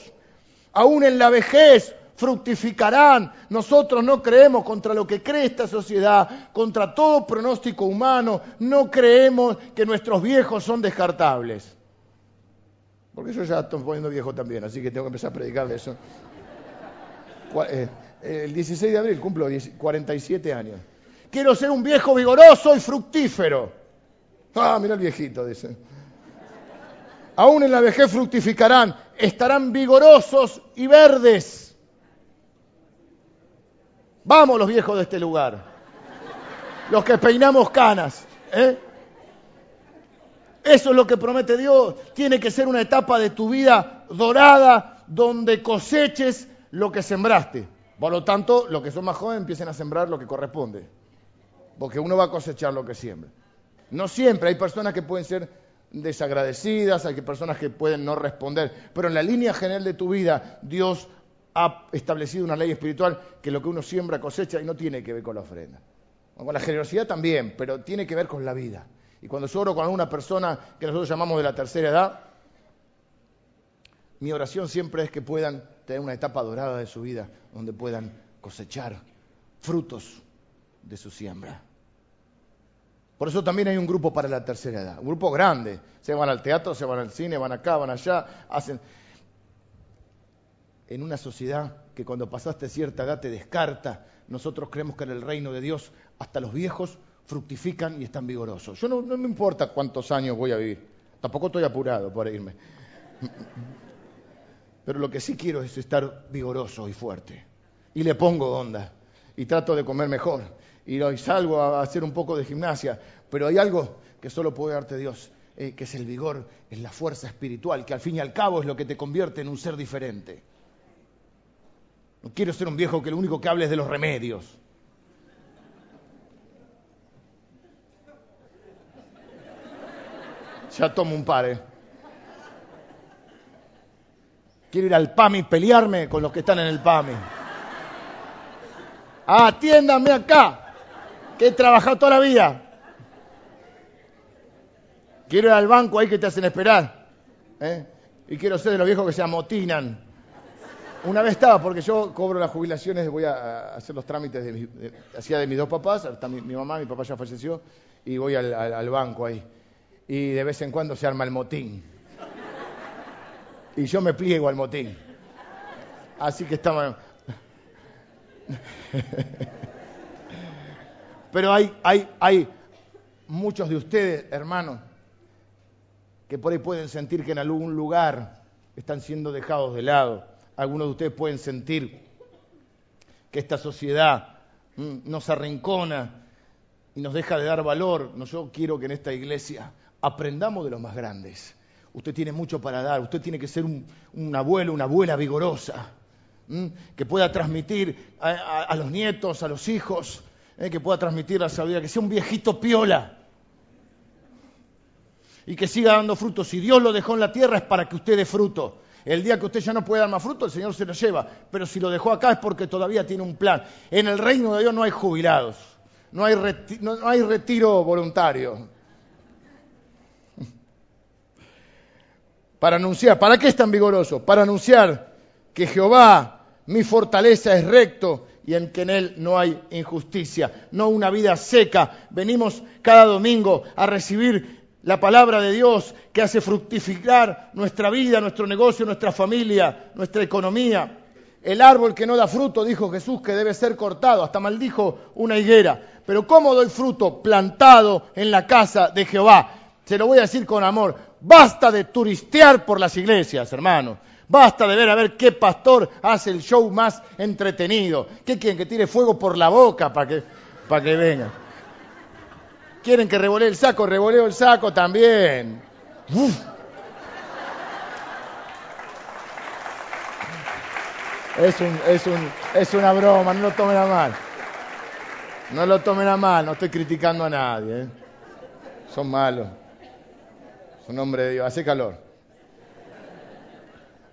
Aún en la vejez fructificarán. Nosotros no creemos contra lo que cree esta sociedad, contra todo pronóstico humano, no creemos que nuestros viejos son descartables. Porque yo ya estoy poniendo viejo también, así que tengo que empezar a predicar de eso. Eh, el 16 de abril cumplo 47 años. Quiero ser un viejo vigoroso y fructífero. Ah, mira el viejito, dice. Aún en la vejez fructificarán, estarán vigorosos y verdes Vamos los viejos de este lugar. Los que peinamos canas. ¿eh? Eso es lo que promete Dios. Tiene que ser una etapa de tu vida dorada donde coseches lo que sembraste. Por lo tanto, los que son más jóvenes empiecen a sembrar lo que corresponde. Porque uno va a cosechar lo que siembra. No siempre. Hay personas que pueden ser desagradecidas, hay personas que pueden no responder. Pero en la línea general de tu vida, Dios ha establecido una ley espiritual que lo que uno siembra cosecha y no tiene que ver con la ofrenda. Con la generosidad también, pero tiene que ver con la vida. Y cuando yo oro con alguna persona que nosotros llamamos de la tercera edad, mi oración siempre es que puedan tener una etapa dorada de su vida donde puedan cosechar frutos de su siembra. Por eso también hay un grupo para la tercera edad, un grupo grande. Se van al teatro, se van al cine, van acá, van allá, hacen en una sociedad que cuando pasaste cierta edad te descarta, nosotros creemos que en el reino de Dios hasta los viejos fructifican y están vigorosos. Yo no, me importa cuántos años voy a vivir, tampoco estoy apurado por irme. Pero lo que sí quiero es estar vigoroso y fuerte. Y le pongo onda. Y trato de comer mejor. Y salgo a hacer un poco de gimnasia. Pero hay algo que solo puede darte Dios, eh, que es el vigor, es la fuerza espiritual, que al fin y al cabo es lo que te convierte en un ser diferente. No quiero ser un viejo que lo único que hable es de los remedios. Ya tomo un par, ¿eh? Quiero ir al PAMI y pelearme con los que están en el PAMI. Atiéndanme acá, que he trabajado toda la vida. Quiero ir al banco ahí que te hacen esperar. ¿eh? Y quiero ser de los viejos que se amotinan. Una vez estaba, porque yo cobro las jubilaciones, voy a hacer los trámites de, hacía de mis dos papás, mi, mamá, mi papá ya falleció, y voy al, banco ahí. Y de vez en cuando se arma el motín. Y yo me pliego al motín. Así que estamos... Pero hay, hay, hay muchos de ustedes, hermanos, que por ahí pueden sentir que en algún lugar están siendo dejados de lado algunos de ustedes pueden sentir que esta sociedad mm, nos arrincona y nos deja de dar valor. No, yo quiero que en esta iglesia aprendamos de los más grandes. Usted tiene mucho para dar, usted tiene que ser un, abuelo, una abuela vigorosa, mm, que pueda transmitir a, los nietos, a los hijos, eh, que pueda transmitir la sabiduría, que sea un viejito piola y que siga dando frutos. Si Dios lo dejó en la tierra es para que usted dé fruto. El día que usted ya no puede dar más fruto, el Señor se lo lleva. Pero si lo dejó acá es porque todavía tiene un plan. En el reino de Dios no hay jubilados, no hay, no hay retiro voluntario. Para anunciar, ¿para qué es tan vigoroso? Para anunciar que Jehová, mi fortaleza, es recto y en que en él no hay injusticia, no una vida seca. Venimos cada domingo a recibir la palabra de Dios que hace fructificar nuestra vida, nuestro negocio, nuestra familia, nuestra economía. El árbol que no da fruto, dijo Jesús, que debe ser cortado, hasta maldijo una higuera. Pero ¿cómo doy fruto? Plantado en la casa de Jehová. Se lo voy a decir con amor. Basta de turistear por las iglesias, hermano. Basta de ver a ver qué pastor hace el show más entretenido. ¿Qué quieren? Que tire fuego por la boca para que, para que vengan. ¿Quieren que revolee el saco? Revoleo el saco también. Es, una broma, no lo tomen a mal. No lo tomen a mal, no estoy criticando a nadie. ¿eh? Son malos. Son hombre de Dios. Hace calor.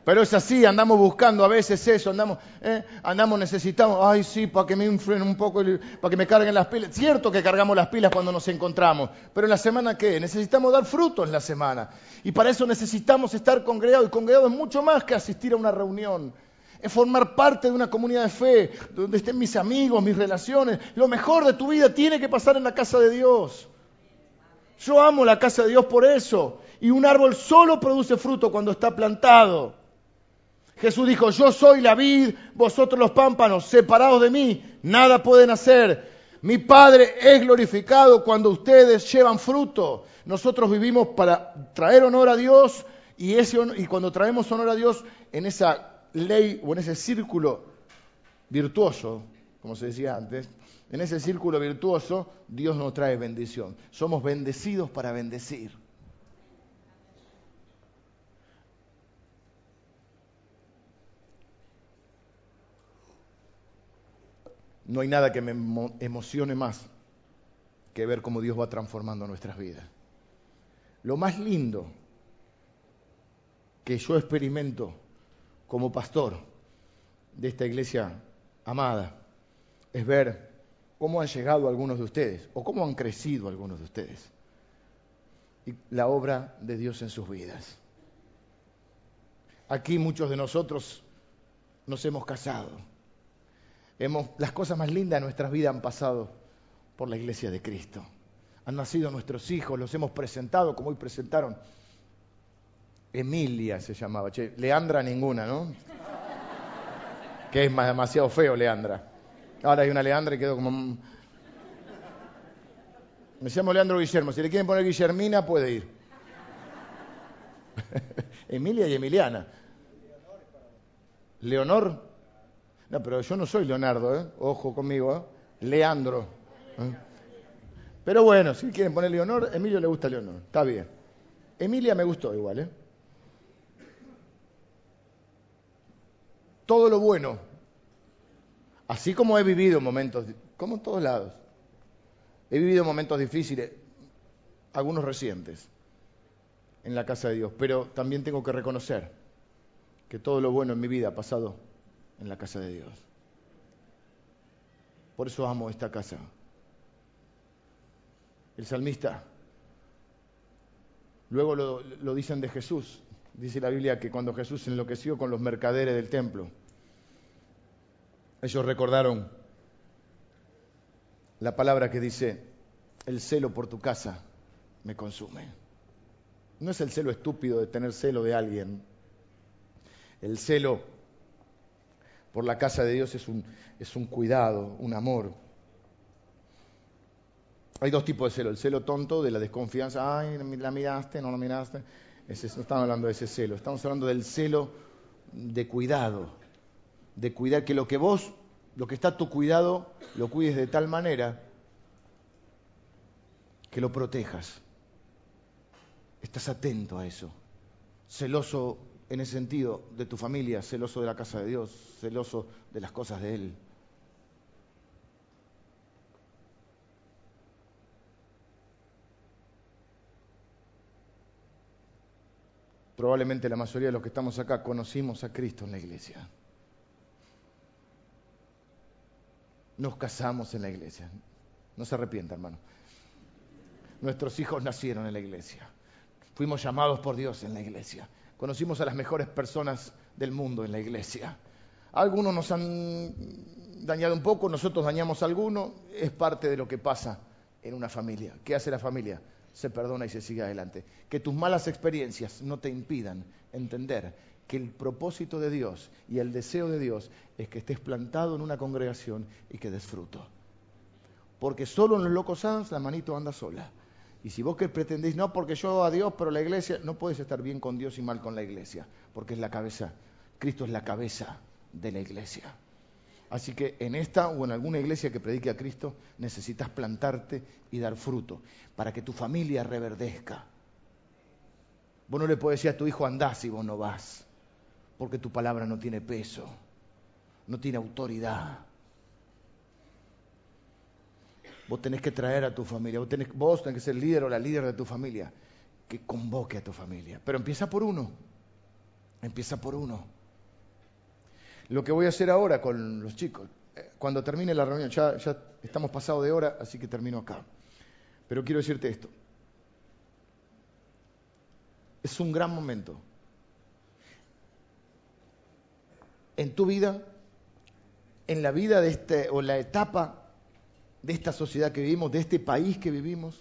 Pero es así, andamos buscando a veces eso, andamos, ¿eh? andamos necesitamos, ay sí, para que me influen un poco, para que me carguen las pilas. Cierto que cargamos las pilas cuando nos encontramos, pero en la semana qué? Necesitamos dar fruto en la semana. Y para eso necesitamos estar congregados. Y congregado es mucho más que asistir a una reunión. Es formar parte de una comunidad de fe, donde estén mis amigos, mis relaciones. Lo mejor de tu vida tiene que pasar en la casa de Dios. Yo amo la casa de Dios por eso. Y un árbol solo produce fruto cuando está plantado. Jesús dijo, yo soy la vid, vosotros los pámpanos, separados de mí, nada pueden hacer. Mi Padre es glorificado cuando ustedes llevan fruto. Nosotros vivimos para traer honor a Dios y, ese, y cuando traemos honor a Dios en esa ley o en ese círculo virtuoso, como se decía antes, en ese círculo virtuoso Dios nos trae bendición. Somos bendecidos para bendecir. No hay nada que me emocione más que ver cómo Dios va transformando nuestras vidas. Lo más lindo que yo experimento como pastor de esta iglesia amada es ver cómo han llegado algunos de ustedes o cómo han crecido algunos de ustedes y la obra de Dios en sus vidas. Aquí muchos de nosotros nos hemos casado las cosas más lindas de nuestras vidas han pasado por la iglesia de Cristo. Han nacido nuestros hijos, los hemos presentado como hoy presentaron. Emilia se llamaba, che, Leandra ninguna, ¿no? Que es demasiado feo Leandra. Ahora hay una Leandra y quedó como... Me llamo Leandro Guillermo, si le quieren poner Guillermina puede ir. Emilia y Emiliana. Leonor no, pero yo no soy Leonardo, ¿eh? ojo conmigo, ¿eh? Leandro. ¿eh? Pero bueno, si quieren poner Leonor, Emilio le gusta Leonor, está bien. Emilia me gustó igual, ¿eh? Todo lo bueno, así como he vivido momentos, como en todos lados, he vivido momentos difíciles, algunos recientes, en la casa de Dios, pero también tengo que reconocer que todo lo bueno en mi vida ha pasado en la casa de Dios. Por eso amo esta casa. El salmista, luego lo, dicen de Jesús, dice la Biblia que cuando Jesús enloqueció con los mercaderes del templo, ellos recordaron la palabra que dice, el celo por tu casa me consume. No es el celo estúpido de tener celo de alguien. El celo por la casa de Dios es un, es un cuidado, un amor. Hay dos tipos de celo, el celo tonto de la desconfianza, ay, la miraste, no la miraste. no estamos hablando de ese celo, estamos hablando del celo de cuidado, de cuidar que lo que vos, lo que está a tu cuidado, lo cuides de tal manera que lo protejas. Estás atento a eso, celoso en ese sentido de tu familia, celoso de la casa de Dios, celoso de las cosas de Él. Probablemente la mayoría de los que estamos acá conocimos a Cristo en la iglesia. Nos casamos en la iglesia. No se arrepienta, hermano. Nuestros hijos nacieron en la iglesia. Fuimos llamados por Dios en la iglesia. Conocimos a las mejores personas del mundo en la iglesia. Algunos nos han dañado un poco, nosotros dañamos a algunos, es parte de lo que pasa en una familia. ¿Qué hace la familia? Se perdona y se sigue adelante. Que tus malas experiencias no te impidan entender que el propósito de Dios y el deseo de Dios es que estés plantado en una congregación y que des fruto. Porque solo en los locos sans la manito anda sola. Y si vos que pretendéis, no porque yo a Dios, pero la iglesia, no puedes estar bien con Dios y mal con la iglesia, porque es la cabeza. Cristo es la cabeza de la iglesia. Así que en esta o en alguna iglesia que predique a Cristo necesitas plantarte y dar fruto para que tu familia reverdezca. Vos no le puedes decir a tu hijo andás si vos no vas, porque tu palabra no tiene peso. no tiene autoridad. Vos tenés que traer a tu familia, vos tenés, vos que ser el líder o la líder de tu familia, que convoque a tu familia. Pero empieza por uno, empieza por uno. Lo que voy a hacer ahora con los chicos, eh, cuando termine la reunión, ya, ya estamos pasados de hora, así que termino acá. Pero quiero decirte esto. Es un gran momento. En tu vida, en la vida de este, o la etapa de esta sociedad que vivimos, de este país que vivimos,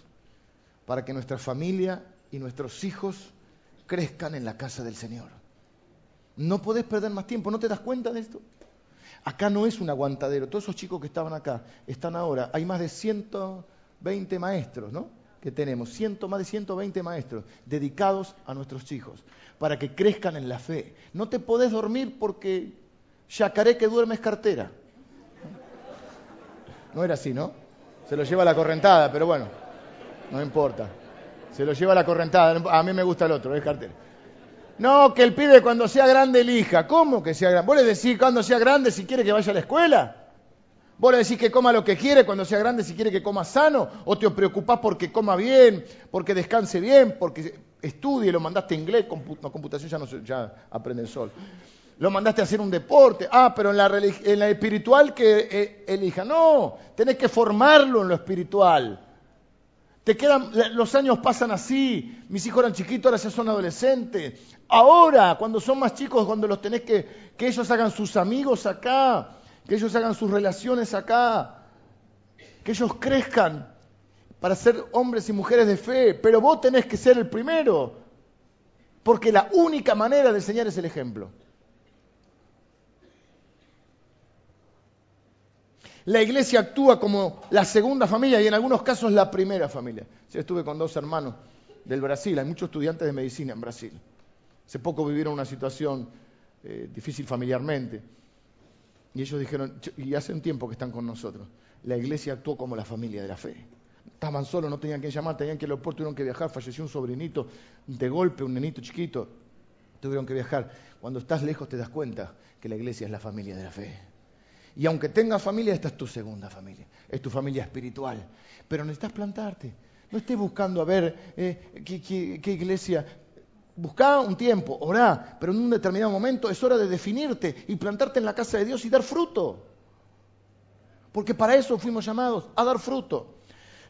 para que nuestra familia y nuestros hijos crezcan en la casa del Señor. No podés perder más tiempo, ¿no te das cuenta de esto? Acá no es un aguantadero, todos esos chicos que estaban acá están ahora, hay más de 120 maestros, ¿no? Que tenemos, ciento, más de 120 maestros dedicados a nuestros hijos, para que crezcan en la fe. No te podés dormir porque yacaré que duermes cartera. No era así, ¿no? Se lo lleva la correntada, pero bueno, no importa. Se lo lleva la correntada. A mí me gusta el otro, es cartera. No, que el pibe cuando sea grande elija. ¿Cómo que sea grande? ¿Vos le decís cuando sea grande si quiere que vaya a la escuela? ¿Vos le decís que coma lo que quiere cuando sea grande si quiere que coma sano? ¿O te preocupás porque coma bien, porque descanse bien, porque estudie, lo mandaste inglés, computación ya no ya aprende el sol lo mandaste a hacer un deporte. Ah, pero en la, en espiritual que eh, elija. No, tenés que formarlo en lo espiritual. Te quedan, los años pasan así. Mis hijos eran chiquitos, ahora ya son adolescentes. Ahora, cuando son más chicos, cuando los tenés que, que ellos hagan sus amigos acá, que ellos hagan sus relaciones acá, que ellos crezcan para ser hombres y mujeres de fe. Pero vos tenés que ser el primero, porque la única manera de enseñar es el ejemplo. La iglesia actúa como la segunda familia y en algunos casos la primera familia. Yo estuve con dos hermanos del Brasil, hay muchos estudiantes de medicina en Brasil. Hace poco vivieron una situación eh, difícil familiarmente. Y ellos dijeron, y hace un tiempo que están con nosotros, la iglesia actuó como la familia de la fe. Estaban solos, no tenían que llamar, tenían que ir al aeropuerto, tuvieron que viajar, falleció un sobrinito, de golpe, un nenito chiquito, tuvieron que viajar. Cuando estás lejos te das cuenta que la iglesia es la familia de la fe. Y aunque tengas familia, esta es tu segunda familia, es tu familia espiritual. Pero necesitas plantarte. No estés buscando a ver eh, qué, iglesia. Busca un tiempo, orá, pero en un determinado momento es hora de definirte y plantarte en la casa de Dios y dar fruto. Porque para eso fuimos llamados, a dar fruto.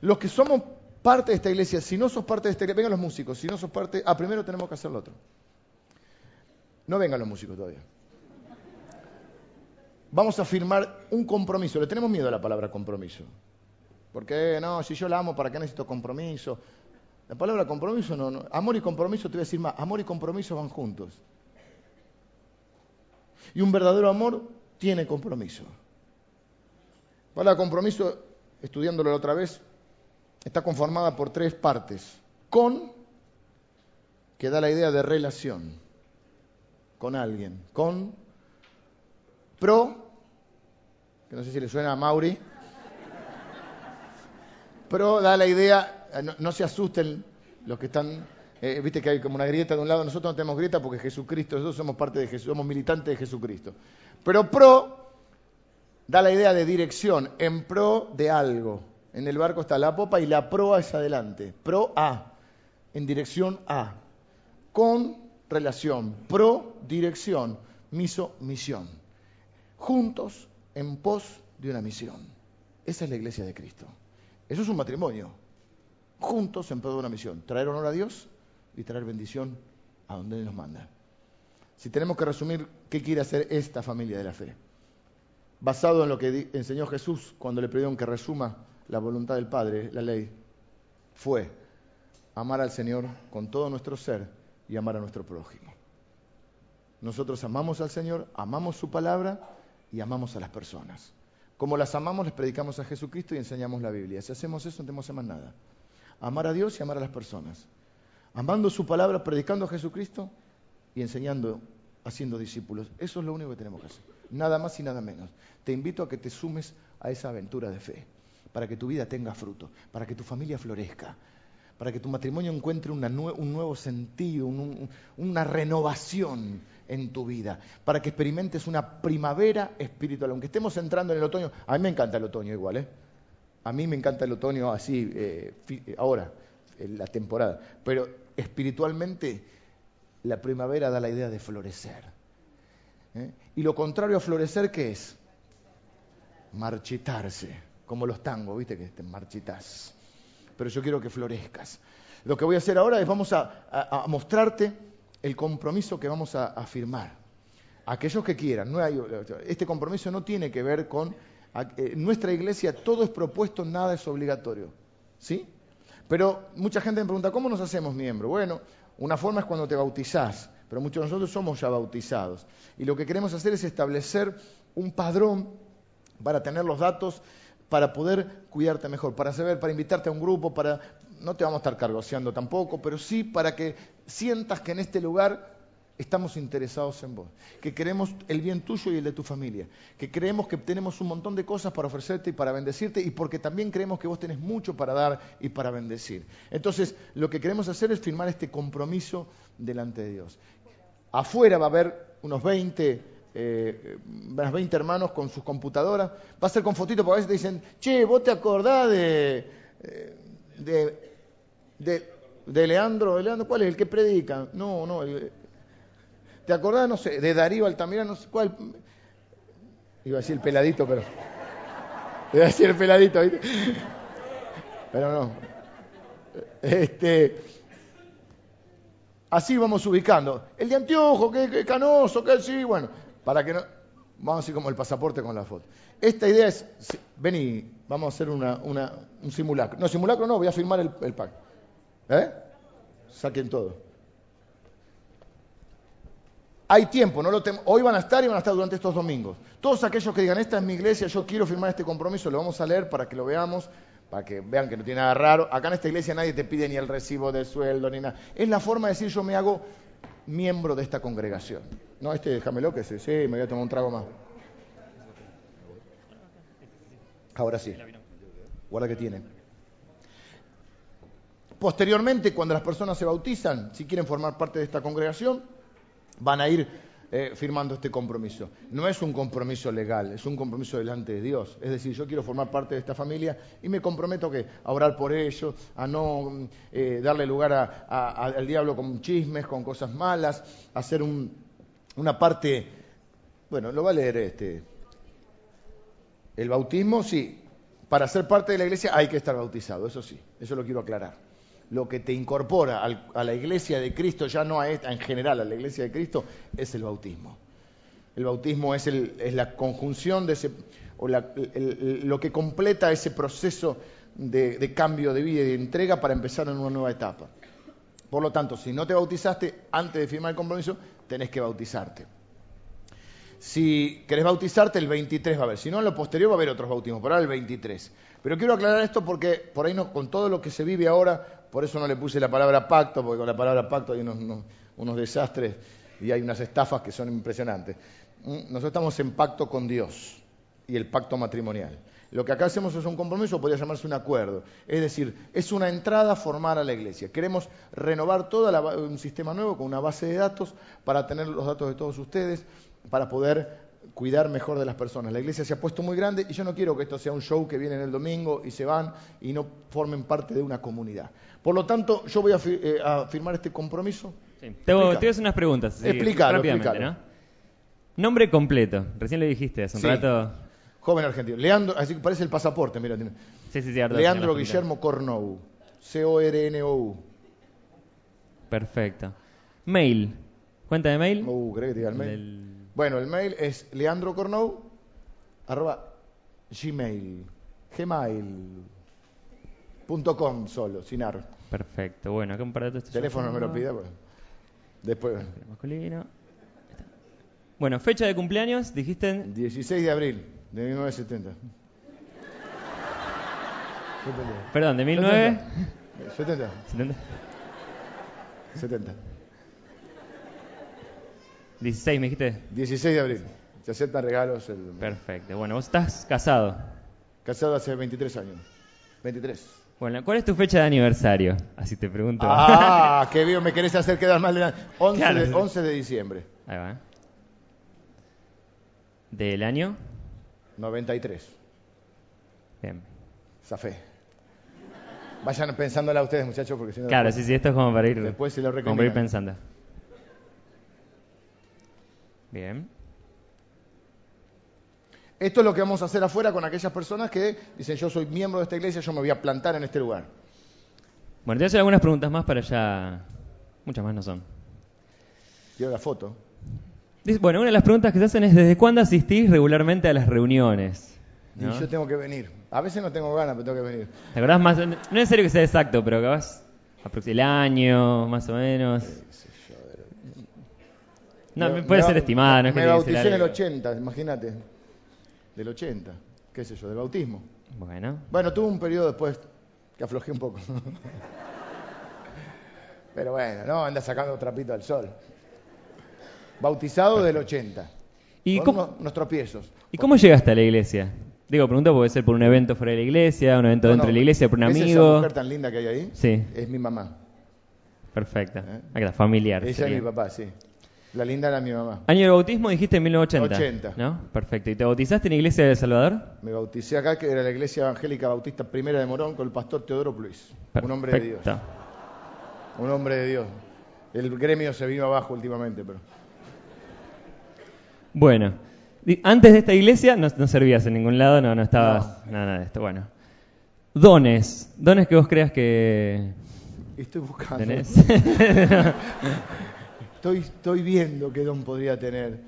Los que somos parte de esta iglesia, si no sos parte de esta iglesia, vengan los músicos, si no sos parte, ah, primero tenemos que hacer lo otro. No vengan los músicos todavía vamos a firmar un compromiso. Le tenemos miedo a la palabra compromiso. Porque no, si yo la amo, ¿para qué necesito compromiso? La palabra compromiso no, no. Amor y compromiso, te voy a decir más, amor y compromiso van juntos. Y un verdadero amor tiene compromiso. La palabra compromiso, estudiándolo la otra vez, está conformada por tres partes. Con, que da la idea de relación con alguien. Con, pro, que no sé si le suena a Mauri. Pero da la idea, eh, no, se asusten los que están, eh, viste que hay como una grieta de un lado, nosotros no tenemos grieta porque Jesucristo, nosotros somos parte de Jesús, somos militantes de Jesucristo. Pero pro da la idea de dirección, en pro de algo. En el barco está la popa y la proa es adelante. Pro a, en dirección a. Con relación, pro dirección, miso misión. Juntos en pos de una misión. Esa es la iglesia de Cristo. Eso es un matrimonio. Juntos en pos de una misión. Traer honor a Dios y traer bendición a donde Él nos manda. Si tenemos que resumir qué quiere hacer esta familia de la fe, basado en lo que enseñó Jesús cuando le pidieron que resuma la voluntad del Padre, la ley, fue amar al Señor con todo nuestro ser y amar a nuestro prójimo. Nosotros amamos al Señor, amamos su palabra y amamos a las personas. Como las amamos, les predicamos a Jesucristo y enseñamos la Biblia. Si hacemos eso, no tenemos más nada. Amar a Dios y amar a las personas. Amando su palabra, predicando a Jesucristo y enseñando, haciendo discípulos. Eso es lo único que tenemos que hacer. Nada más y nada menos. Te invito a que te sumes a esa aventura de fe, para que tu vida tenga fruto, para que tu familia florezca, para que tu matrimonio encuentre un nuevo sentido, una renovación en tu vida, para que experimentes una primavera espiritual. Aunque estemos entrando en el otoño, a mí me encanta el otoño igual, ¿eh? A mí me encanta el otoño así, eh, ahora, en la temporada. Pero espiritualmente, la primavera da la idea de florecer. ¿eh? Y lo contrario a florecer, ¿qué es? Marchitarse, como los tangos, ¿viste? Que te marchitas. Pero yo quiero que florezcas. Lo que voy a hacer ahora es vamos a, mostrarte el compromiso que vamos a, firmar. Aquellos que quieran. Este compromiso no tiene que ver con en nuestra iglesia todo es propuesto, nada es obligatorio. ¿Sí? Pero mucha gente me pregunta, ¿cómo nos hacemos miembros? Bueno, una forma es cuando te bautizás, pero muchos de nosotros somos ya bautizados. Y lo que queremos hacer es establecer un padrón para tener los datos, para poder cuidarte mejor, para saber, para invitarte a un grupo, para no te vamos a estar cargoseando tampoco, pero sí para que sientas que en este lugar estamos interesados en vos, que queremos el bien tuyo y el de tu familia, que creemos que tenemos un montón de cosas para ofrecerte y para bendecirte y porque también creemos que vos tenés mucho para dar y para bendecir. Entonces, lo que queremos hacer es firmar este compromiso delante de Dios. Afuera va a haber unos 20, eh, 20 hermanos con sus computadoras, va a ser con fotitos, porque a veces te dicen, che, vos te acordás de, eh, de, de, Leandro, de Leandro, ¿cuál es el que predica? No, no, el, ¿Te acordás, no sé, de Darío Altamirano, no sé cuál? Iba a decir el peladito, pero... Iba a decir el peladito, ¿viste? Pero no. Este... Así vamos ubicando. El de anteojo, que, canoso, que sí, bueno, para que no... Vamos a decir como el pasaporte con la foto. Esta idea es, vení, vamos a hacer un simulacro. No, simulacro no, voy a firmar el, pack. ¿Eh? Saquen todo hay tiempo, no lo hoy van a estar y van a estar durante estos domingos. Todos aquellos que digan, esta es mi iglesia, yo quiero firmar este compromiso, lo vamos a leer para que lo veamos, para que vean que no tiene nada raro. Acá en esta iglesia nadie te pide ni el recibo de sueldo ni nada. Es la forma de decir yo me hago miembro de esta congregación. No, este déjamelo que sí, sí, me voy a tomar un trago más. Ahora sí. Guarda que tiene. Posteriormente, cuando las personas se bautizan, si quieren formar parte de esta congregación, van a ir eh, firmando este compromiso. No es un compromiso legal, es un compromiso delante de Dios. Es decir, yo quiero formar parte de esta familia y me comprometo a orar por ellos, a no eh, darle lugar al diablo con chismes, con cosas malas, a hacer una parte, bueno, lo va a leer este. El bautismo, sí. Para ser parte de la iglesia hay que estar bautizado, eso sí, eso lo quiero aclarar lo que te incorpora a la iglesia de Cristo, ya no a esta, en general a la iglesia de Cristo, es el bautismo. El bautismo es, la conjunción de ese, o lo que completa ese proceso de, cambio de vida y de entrega para empezar en una nueva etapa. Por lo tanto, si no te bautizaste antes de firmar el compromiso, tenés que bautizarte. Si querés bautizarte, el 23 va a haber. Si no, en lo posterior va a haber otros bautismos, pero ahora el 23. Pero quiero aclarar esto porque por ahí no, con todo lo que se vive ahora, por eso no le puse la palabra pacto, porque con la palabra pacto hay unos, desastres y hay unas estafas que son impresionantes. Mm, nosotros estamos en pacto con Dios y el pacto matrimonial. Lo que acá hacemos es un compromiso, podría llamarse un acuerdo. Es decir, es una entrada a formar a la iglesia. Queremos renovar todo un sistema nuevo con una base de datos para tener los datos de todos ustedes, para poder cuidar mejor de las personas. La iglesia se ha puesto muy grande y yo no quiero que esto sea un show que viene el domingo y se van y no formen parte de una comunidad. Por lo tanto, yo voy a, eh, firmar este compromiso. Sí. Te, voy a hacer unas preguntas. Explícalo, rápidamente, ¿no? Nombre completo. Recién lo dijiste hace un rato. Joven argentino. Leandro, así que parece el pasaporte, mira. Sí, sí, sí, Leandro Guillermo Cornou. C-O-R-N-O-U. Perfecto. Mail. ¿Cuenta de mail? Uh, ¿crees que diga el mail? Bueno, el mail es leandrocornou arroba gmail, gmail.com solo, sin ar. Perfecto, bueno, acá un par de datos. Teléfono no me lo pida, pues. después. Masculino. Bueno, fecha de cumpleaños, dijiste. 16 de abril de 1970. Perdón, de 19... 70. 70. 70. 16, me dijiste. 16 de abril. Se aceptan regalos. El... Perfecto. Bueno, vos estás casado. Casado hace 23 años. 23. Bueno, ¿cuál es tu fecha de aniversario? Así te pregunto. Ah, qué bien, me querés hacer quedar mal. 11, de, 11 de diciembre. Ahí va. ¿Del año? 93. Bien. Zafé. Vayan pensándola ustedes, muchachos, porque si no. Claro, sí, sí, esto es como para ir, Después se lo como para ir pensando. Bien. Esto es lo que vamos a hacer afuera con aquellas personas que dicen: Yo soy miembro de esta iglesia, yo me voy a plantar en este lugar. Bueno, te voy a hacer algunas preguntas más para ya... Muchas más no son. Quiero la foto. Bueno, una de las preguntas que se hacen es ¿desde cuándo asistís regularmente a las reuniones? Yo tengo que venir. A veces no tengo ganas, pero tengo que venir. ¿Te acordás más? No es necesario que sea exacto, pero aproximadamente el año, más o menos. No, Me- puede ser estimada, no es que Me que bauticé en el algo. 80, imagínate. Del 80. ¿Qué sé yo? Del bautismo. Bueno, Bueno, tuve un periodo después que aflojé un poco. Pero bueno, no, anda sacando trapito al sol. Bautizado del 80. ¿Y con cómo- unos, unos tropiezos. ¿y cómo llegaste a la iglesia? Digo, pregunto, puede ser por un evento fuera de la iglesia, un evento No, dentro no, de la iglesia, por un ¿ves amigo. esa mujer tan linda que hay ahí? Sí, Es mi mamá. perfecta. ¿Eh? Acá está, familiar. Ella sería. es mi papá, sí. La linda era mi mamá. Año de bautismo dijiste en 1980. 80. ¿No? Perfecto. ¿Y te bautizaste en la iglesia de El Salvador? Me bauticé acá, que era la iglesia evangélica bautista primera de Morón, con el pastor Teodoro Pluis. Un hombre de Dios. Un hombre de Dios. El gremio se vino abajo últimamente, pero. Bueno, antes de esta iglesia no, no servías en ningún lado, no, no estabas nada de esto. Bueno, dones, dones que vos creas que Estoy buscando. tenés. Estoy, estoy viendo qué don podría tener.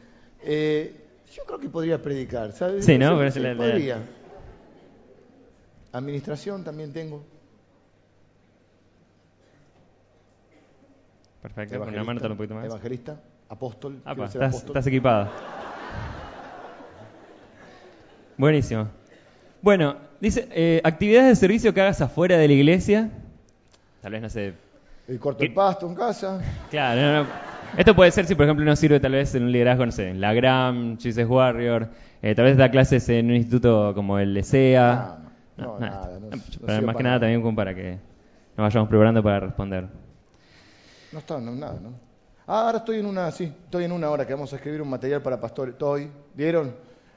Eh, yo creo que podría predicar, ¿sabes? Sí, ¿no? Pero sí, es la- la- podría. Administración también tengo. Perfecto, con una mano un poquito más. Evangelista, apóstol. Apa, estás, apóstol. estás equipado. Buenísimo. Bueno, dice, eh, actividades de servicio que hagas afuera de la iglesia. Tal vez, no sé. El corto el pasto en casa. Claro, no, no. Esto puede ser si, por ejemplo, uno sirve tal vez en un liderazgo, no sé, en la Gram, Jesus Warrior. eh, tal vez da clases en un instituto como el ESEA. No, no, nada, no- no Pero más que nada nada. también como para que nos vayamos preparando para responder. No está, no, nada, ¿no? Ah, ahora estoy en una, sí, estoy en una hora que vamos a escribir un material para pastores. Estoy, ¿vieron?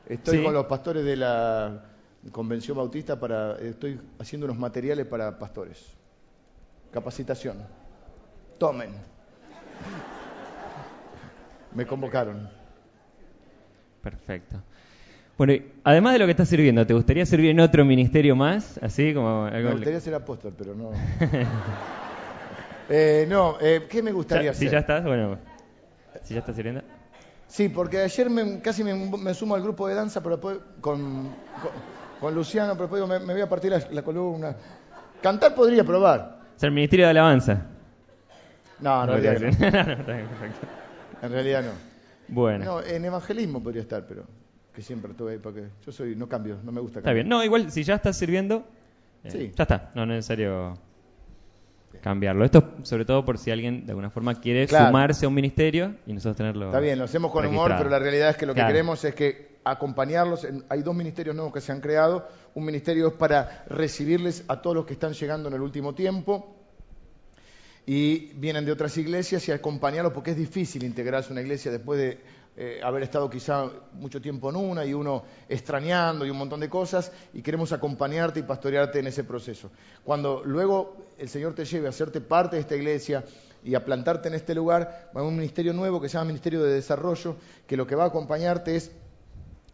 Estoy Sí. con los pastores de la Convención Bautista para, estoy haciendo unos materiales para pastores. Capacitación. Tomen. Me convocaron. Perfecto. Bueno, y además de lo que estás sirviendo, ¿te gustaría servir en otro ministerio más? Así como algo- Me gustaría ser apóstol, pero no. Eh, no, eh, ¿qué me gustaría Ya- Si hacer? ya estás, bueno. Si ya estás sirviendo. Sí, porque ayer me- casi me, me sumo al grupo de danza, pero después con, con, con Luciano, pero después digo, me, me voy a partir la, la columna. Cantar podría probar. El ministerio de alabanza. No, en No, realidad no. no, no, está bien, perfecto. En realidad no. Bueno, No, en evangelismo podría estar, pero que siempre estuve ahí, porque yo soy, no cambio, no me gusta está cambiar. bien. No, igual si ya estás sirviendo, eh, Sí. ya está. No es necesario cambiarlo. Esto sobre todo por si alguien de alguna forma quiere Claro. sumarse a un ministerio y nosotros tenerlo. Está bien, lo hacemos con humor, pero la realidad es que lo Claro. que queremos es que acompañarlos. en- hay dos ministerios nuevos que se han creado. Un ministerio es para recibirles a todos los que están llegando en el último tiempo y vienen de otras iglesias y acompañarlos porque es difícil integrarse a una iglesia después de eh, haber estado quizá mucho tiempo en una y uno extrañando y un montón de cosas y queremos acompañarte y pastorearte en ese proceso. Cuando luego el Señor te lleve a hacerte parte de esta iglesia y a plantarte en este lugar, va a un ministerio nuevo que se llama Ministerio de Desarrollo, que lo que va a acompañarte es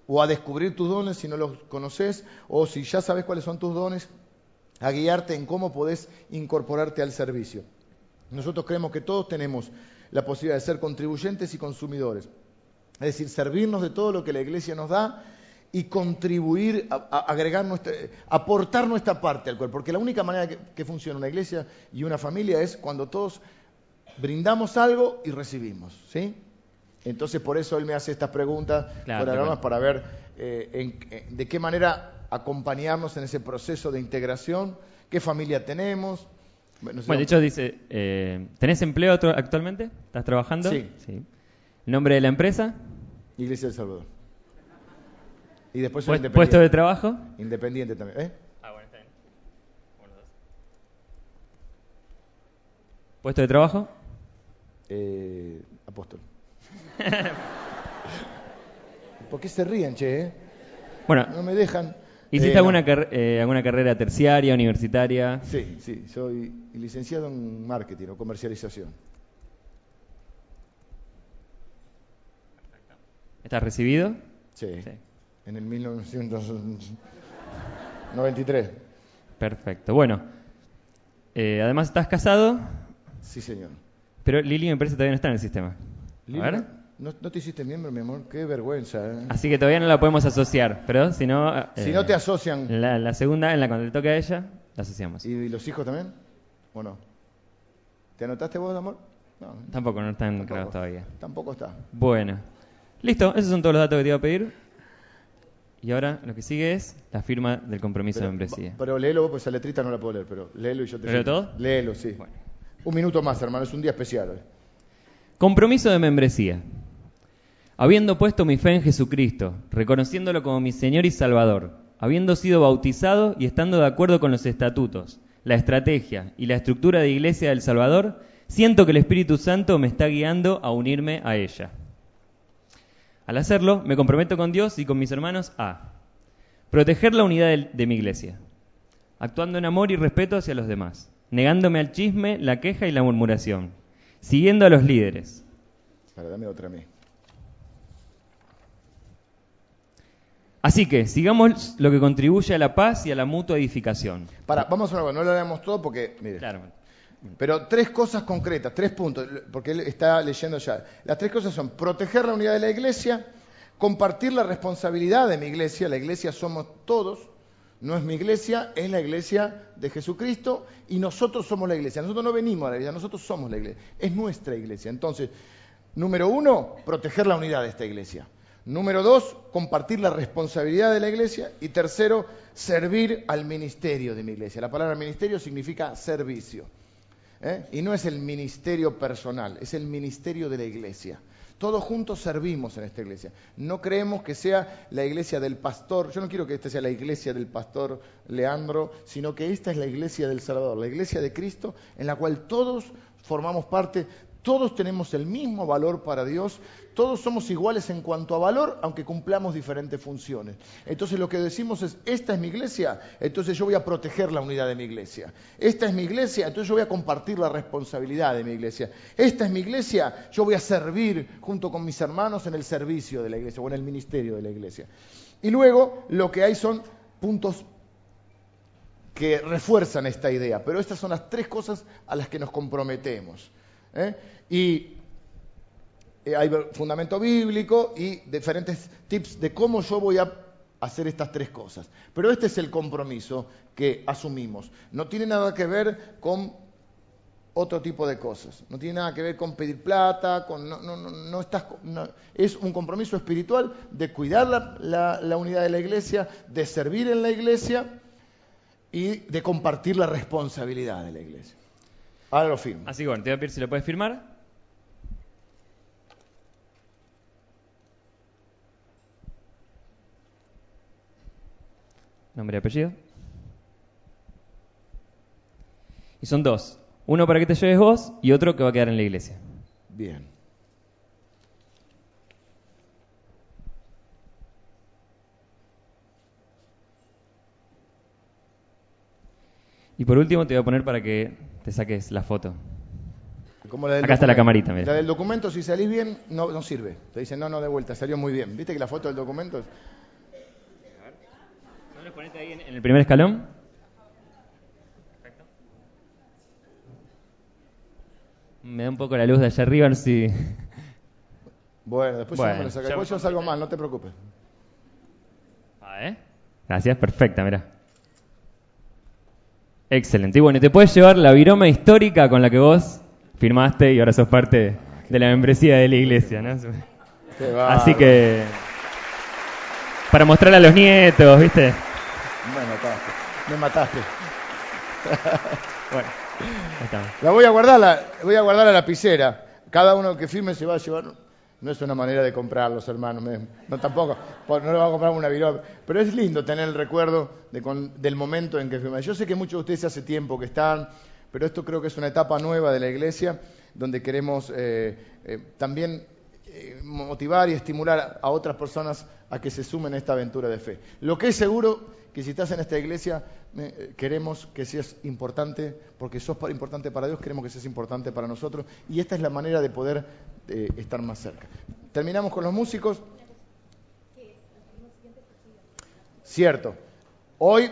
o a descubrir tus dones si no los conoces, o si ya sabes cuáles son tus dones, a guiarte en cómo podés incorporarte al servicio. Nosotros creemos que todos tenemos la posibilidad de ser contribuyentes y consumidores. Es decir, servirnos de todo lo que la iglesia nos da y contribuir, a, a- agregar nuestra, aportar nuestra parte al cuerpo. Porque la única manera que, que funciona una iglesia y una familia es cuando todos brindamos algo y recibimos. ¿sí? Entonces, por eso él me hace estas preguntas Claro, para ver eh, en- eh, de qué manera acompañarnos en ese proceso de integración, qué familia tenemos. Bueno, Bueno, de hecho dice, eh, ¿tenés empleo actu- actualmente? ¿Estás trabajando? Sí. ¿Nombre de la empresa? Iglesia del Salvador. Y después soy Puest- ¿Puesto de trabajo? Independiente también. ¿eh? Ah, bueno, está bien. ¿Puesto de trabajo? Eh, apóstol. ¿Por qué se ríen, che? eh? Bueno, No me dejan. ¿Hiciste Eh, alguna, no. car- eh, alguna carrera terciaria, universitaria? Sí, sí, soy licenciado en marketing o comercialización. ¿Estás recibido? Sí, Sí. en el 1993. Perfecto. Bueno, eh, además estás casado, Sí, señor. pero Lili me parece que todavía no está en el sistema. A Lili, ver. ¿No, no te hiciste miembro, mi amor? Qué vergüenza. ¿eh? Así que todavía no la podemos asociar, pero si no... eh, Si no te asocian. La, la segunda, en la cuando le toque a ella, la asociamos. ¿Y los hijos también? ¿O no? ¿Te anotaste vos, amor? No, Tampoco, no están tampoco. todavía. Tampoco está. Bueno. Listo, esos son todos los datos que te iba a pedir. Y ahora lo que sigue es la firma del compromiso de membresía. pero léelo vos, pues esa letrita no la puedo leer, pero léelo y yo te ¿Leo firmo. todo? Léelo, sí. Bueno. Un minuto más, hermano, es un día especial hoy. Compromiso de membresía. Habiendo puesto mi fe en Jesucristo, reconociéndolo como mi Señor y Salvador, habiendo sido bautizado y estando de acuerdo con los estatutos, la estrategia y la estructura de Iglesia del Salvador, siento que el Espíritu Santo me está guiando a unirme a ella. Al hacerlo, me comprometo con Dios y con mis hermanos a proteger la unidad de mi iglesia, actuando en amor y respeto hacia los demás, negándome al chisme, la queja y la murmuración, siguiendo a los líderes, Para, dame otra mí. Así que sigamos lo que contribuye a la paz y a la mutua edificación. Para, vamos a una cosa, no lo leamos todo porque, mire. Claro. Pero tres cosas concretas, tres puntos, porque él está leyendo ya. Las tres cosas son proteger la unidad de la iglesia, compartir la responsabilidad de mi iglesia, la iglesia somos todos, no es mi iglesia, es la iglesia de Jesucristo y nosotros somos la iglesia. Nosotros no venimos a la iglesia, nosotros somos la iglesia, es nuestra iglesia. Entonces, número uno, proteger la unidad de esta iglesia. Número dos, compartir la responsabilidad de la iglesia. Y tercero, servir al ministerio de mi iglesia. La palabra ministerio significa servicio. ¿eh? Y no es el ministerio personal, es el ministerio de la iglesia. Todos juntos servimos en esta iglesia. No creemos que sea la iglesia del pastor. Yo no quiero que esta sea la iglesia del pastor Leandro, sino que esta es la iglesia del Salvador, la iglesia de Cristo, en la cual todos formamos parte, todos tenemos el mismo valor para Dios, todos somos iguales en cuanto a valor, aunque cumplamos diferentes funciones. Entonces lo que decimos es, esta es mi iglesia, entonces yo voy a proteger la unidad de mi iglesia. Esta es mi iglesia, entonces yo voy a compartir la responsabilidad de mi iglesia. Esta es mi iglesia, yo voy a servir junto con mis hermanos en el servicio de la iglesia o en el ministerio de la iglesia. Y luego lo que hay son puntos que refuerzan esta idea, pero estas son las tres cosas a las que nos comprometemos. ¿Eh? Y eh, hay fundamento bíblico y diferentes tips de cómo yo voy a hacer estas tres cosas. Pero este es el compromiso que asumimos. No tiene nada que ver con otro tipo de cosas. No tiene nada que ver con pedir plata, con, no, no, no, no estás, es un compromiso espiritual de cuidar la unidad de la iglesia, de servir en la iglesia y de compartir la responsabilidad de la iglesia. Ahora lo firmo. Así que bueno, te voy a pedir si lo puedes firmar. Nombre y apellido. Y son dos. Uno para que te lleves vos y otro que va a quedar en la iglesia. Bien. Y por último te voy a poner para que te saques la foto. Como la del Acá está la camarita, mira. La del documento, si salís bien, no, no sirve. Te dicen, no, no, de vuelta, salió muy bien. ¿Viste que la foto del documento es- ¿No lo ponete ahí en, en el primer escalón? Me da un poco la luz de allá arriba, no sé si... Bueno, después Bueno, ya me lo saca. Después yo salgo mal, no te preocupes. Ah, ¿eh? Gracias, perfecta, mira. Excelente. Y bueno, te puedes llevar la viroma histórica con la que vos firmaste y ahora sos parte de la membresía de la iglesia, ¿no? Así que... Para mostrar a los nietos, ¿viste? Me mataste. Me mataste. Bueno, ahí estamos. La voy a guardar, la, voy a guardar a la lapicera. Cada uno que firme se va a llevar. No es una manera de comprarlos, hermanos. no tampoco. No le va a comprar una viroma. Pero es lindo tener el recuerdo del momento en que firmé. Yo sé que muchos de ustedes hace tiempo que están, pero esto creo que es una etapa nueva de la iglesia donde queremos eh, eh, también eh, motivar y estimular a otras personas a que se sumen a esta aventura de fe. Lo que es seguro que si estás en esta iglesia queremos que seas importante, porque sos importante para Dios, queremos que seas importante para nosotros y esta es la manera de poder eh, estar más cerca. Terminamos con los músicos. Cierto. Hoy,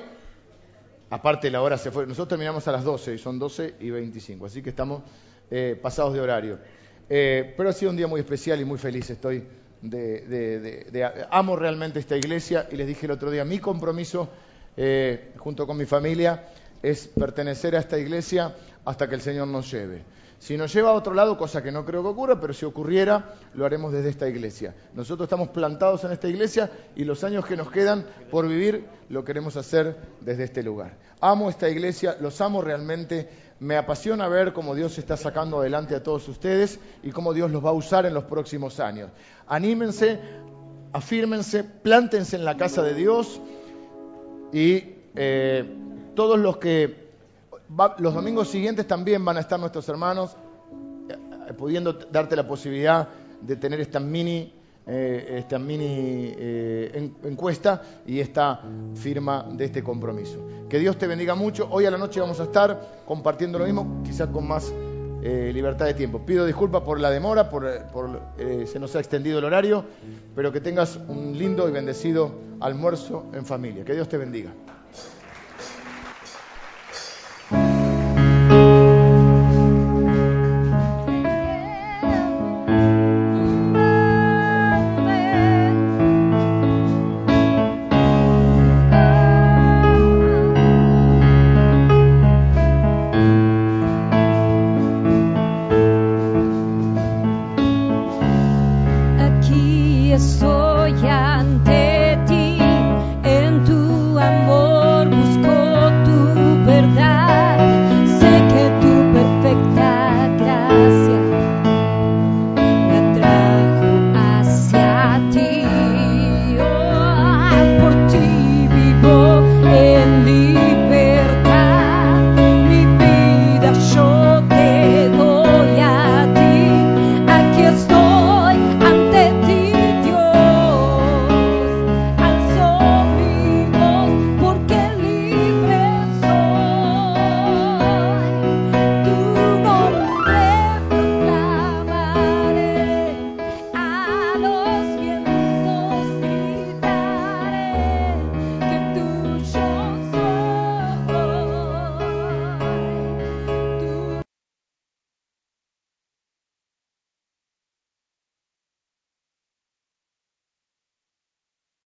aparte la hora se fue, nosotros terminamos a las 12 y son 12 y 25, así que estamos pasados de horario. Eh, pero ha sido un día muy especial y muy feliz estoy. De, amo realmente esta iglesia y les dije el otro día, mi compromiso eh, junto con mi familia es pertenecer a esta iglesia hasta que el Señor nos lleve. Si nos lleva a otro lado, cosa que no creo que ocurra, pero si ocurriera, lo haremos desde esta iglesia. Nosotros estamos plantados en esta iglesia y los años que nos quedan por vivir lo queremos hacer desde este lugar. Amo esta iglesia, los amo realmente me apasiona ver cómo Dios está sacando adelante a todos ustedes y cómo Dios los va a usar en los próximos años. Anímense, afírmense, plántense en la casa de Dios y eh, todos los que los domingos siguientes también van a estar nuestros hermanos eh, pudiendo darte la posibilidad de tener esta mini eh, esta mini encuesta y esta firma de este compromiso. Que Dios te bendiga mucho. Hoy a la noche vamos a estar compartiendo lo mismo, quizás con más eh, libertad de tiempo. Pido disculpas por la demora, por, se nos ha extendido el horario, pero que tengas un lindo y bendecido almuerzo en familia. Que Dios te bendiga.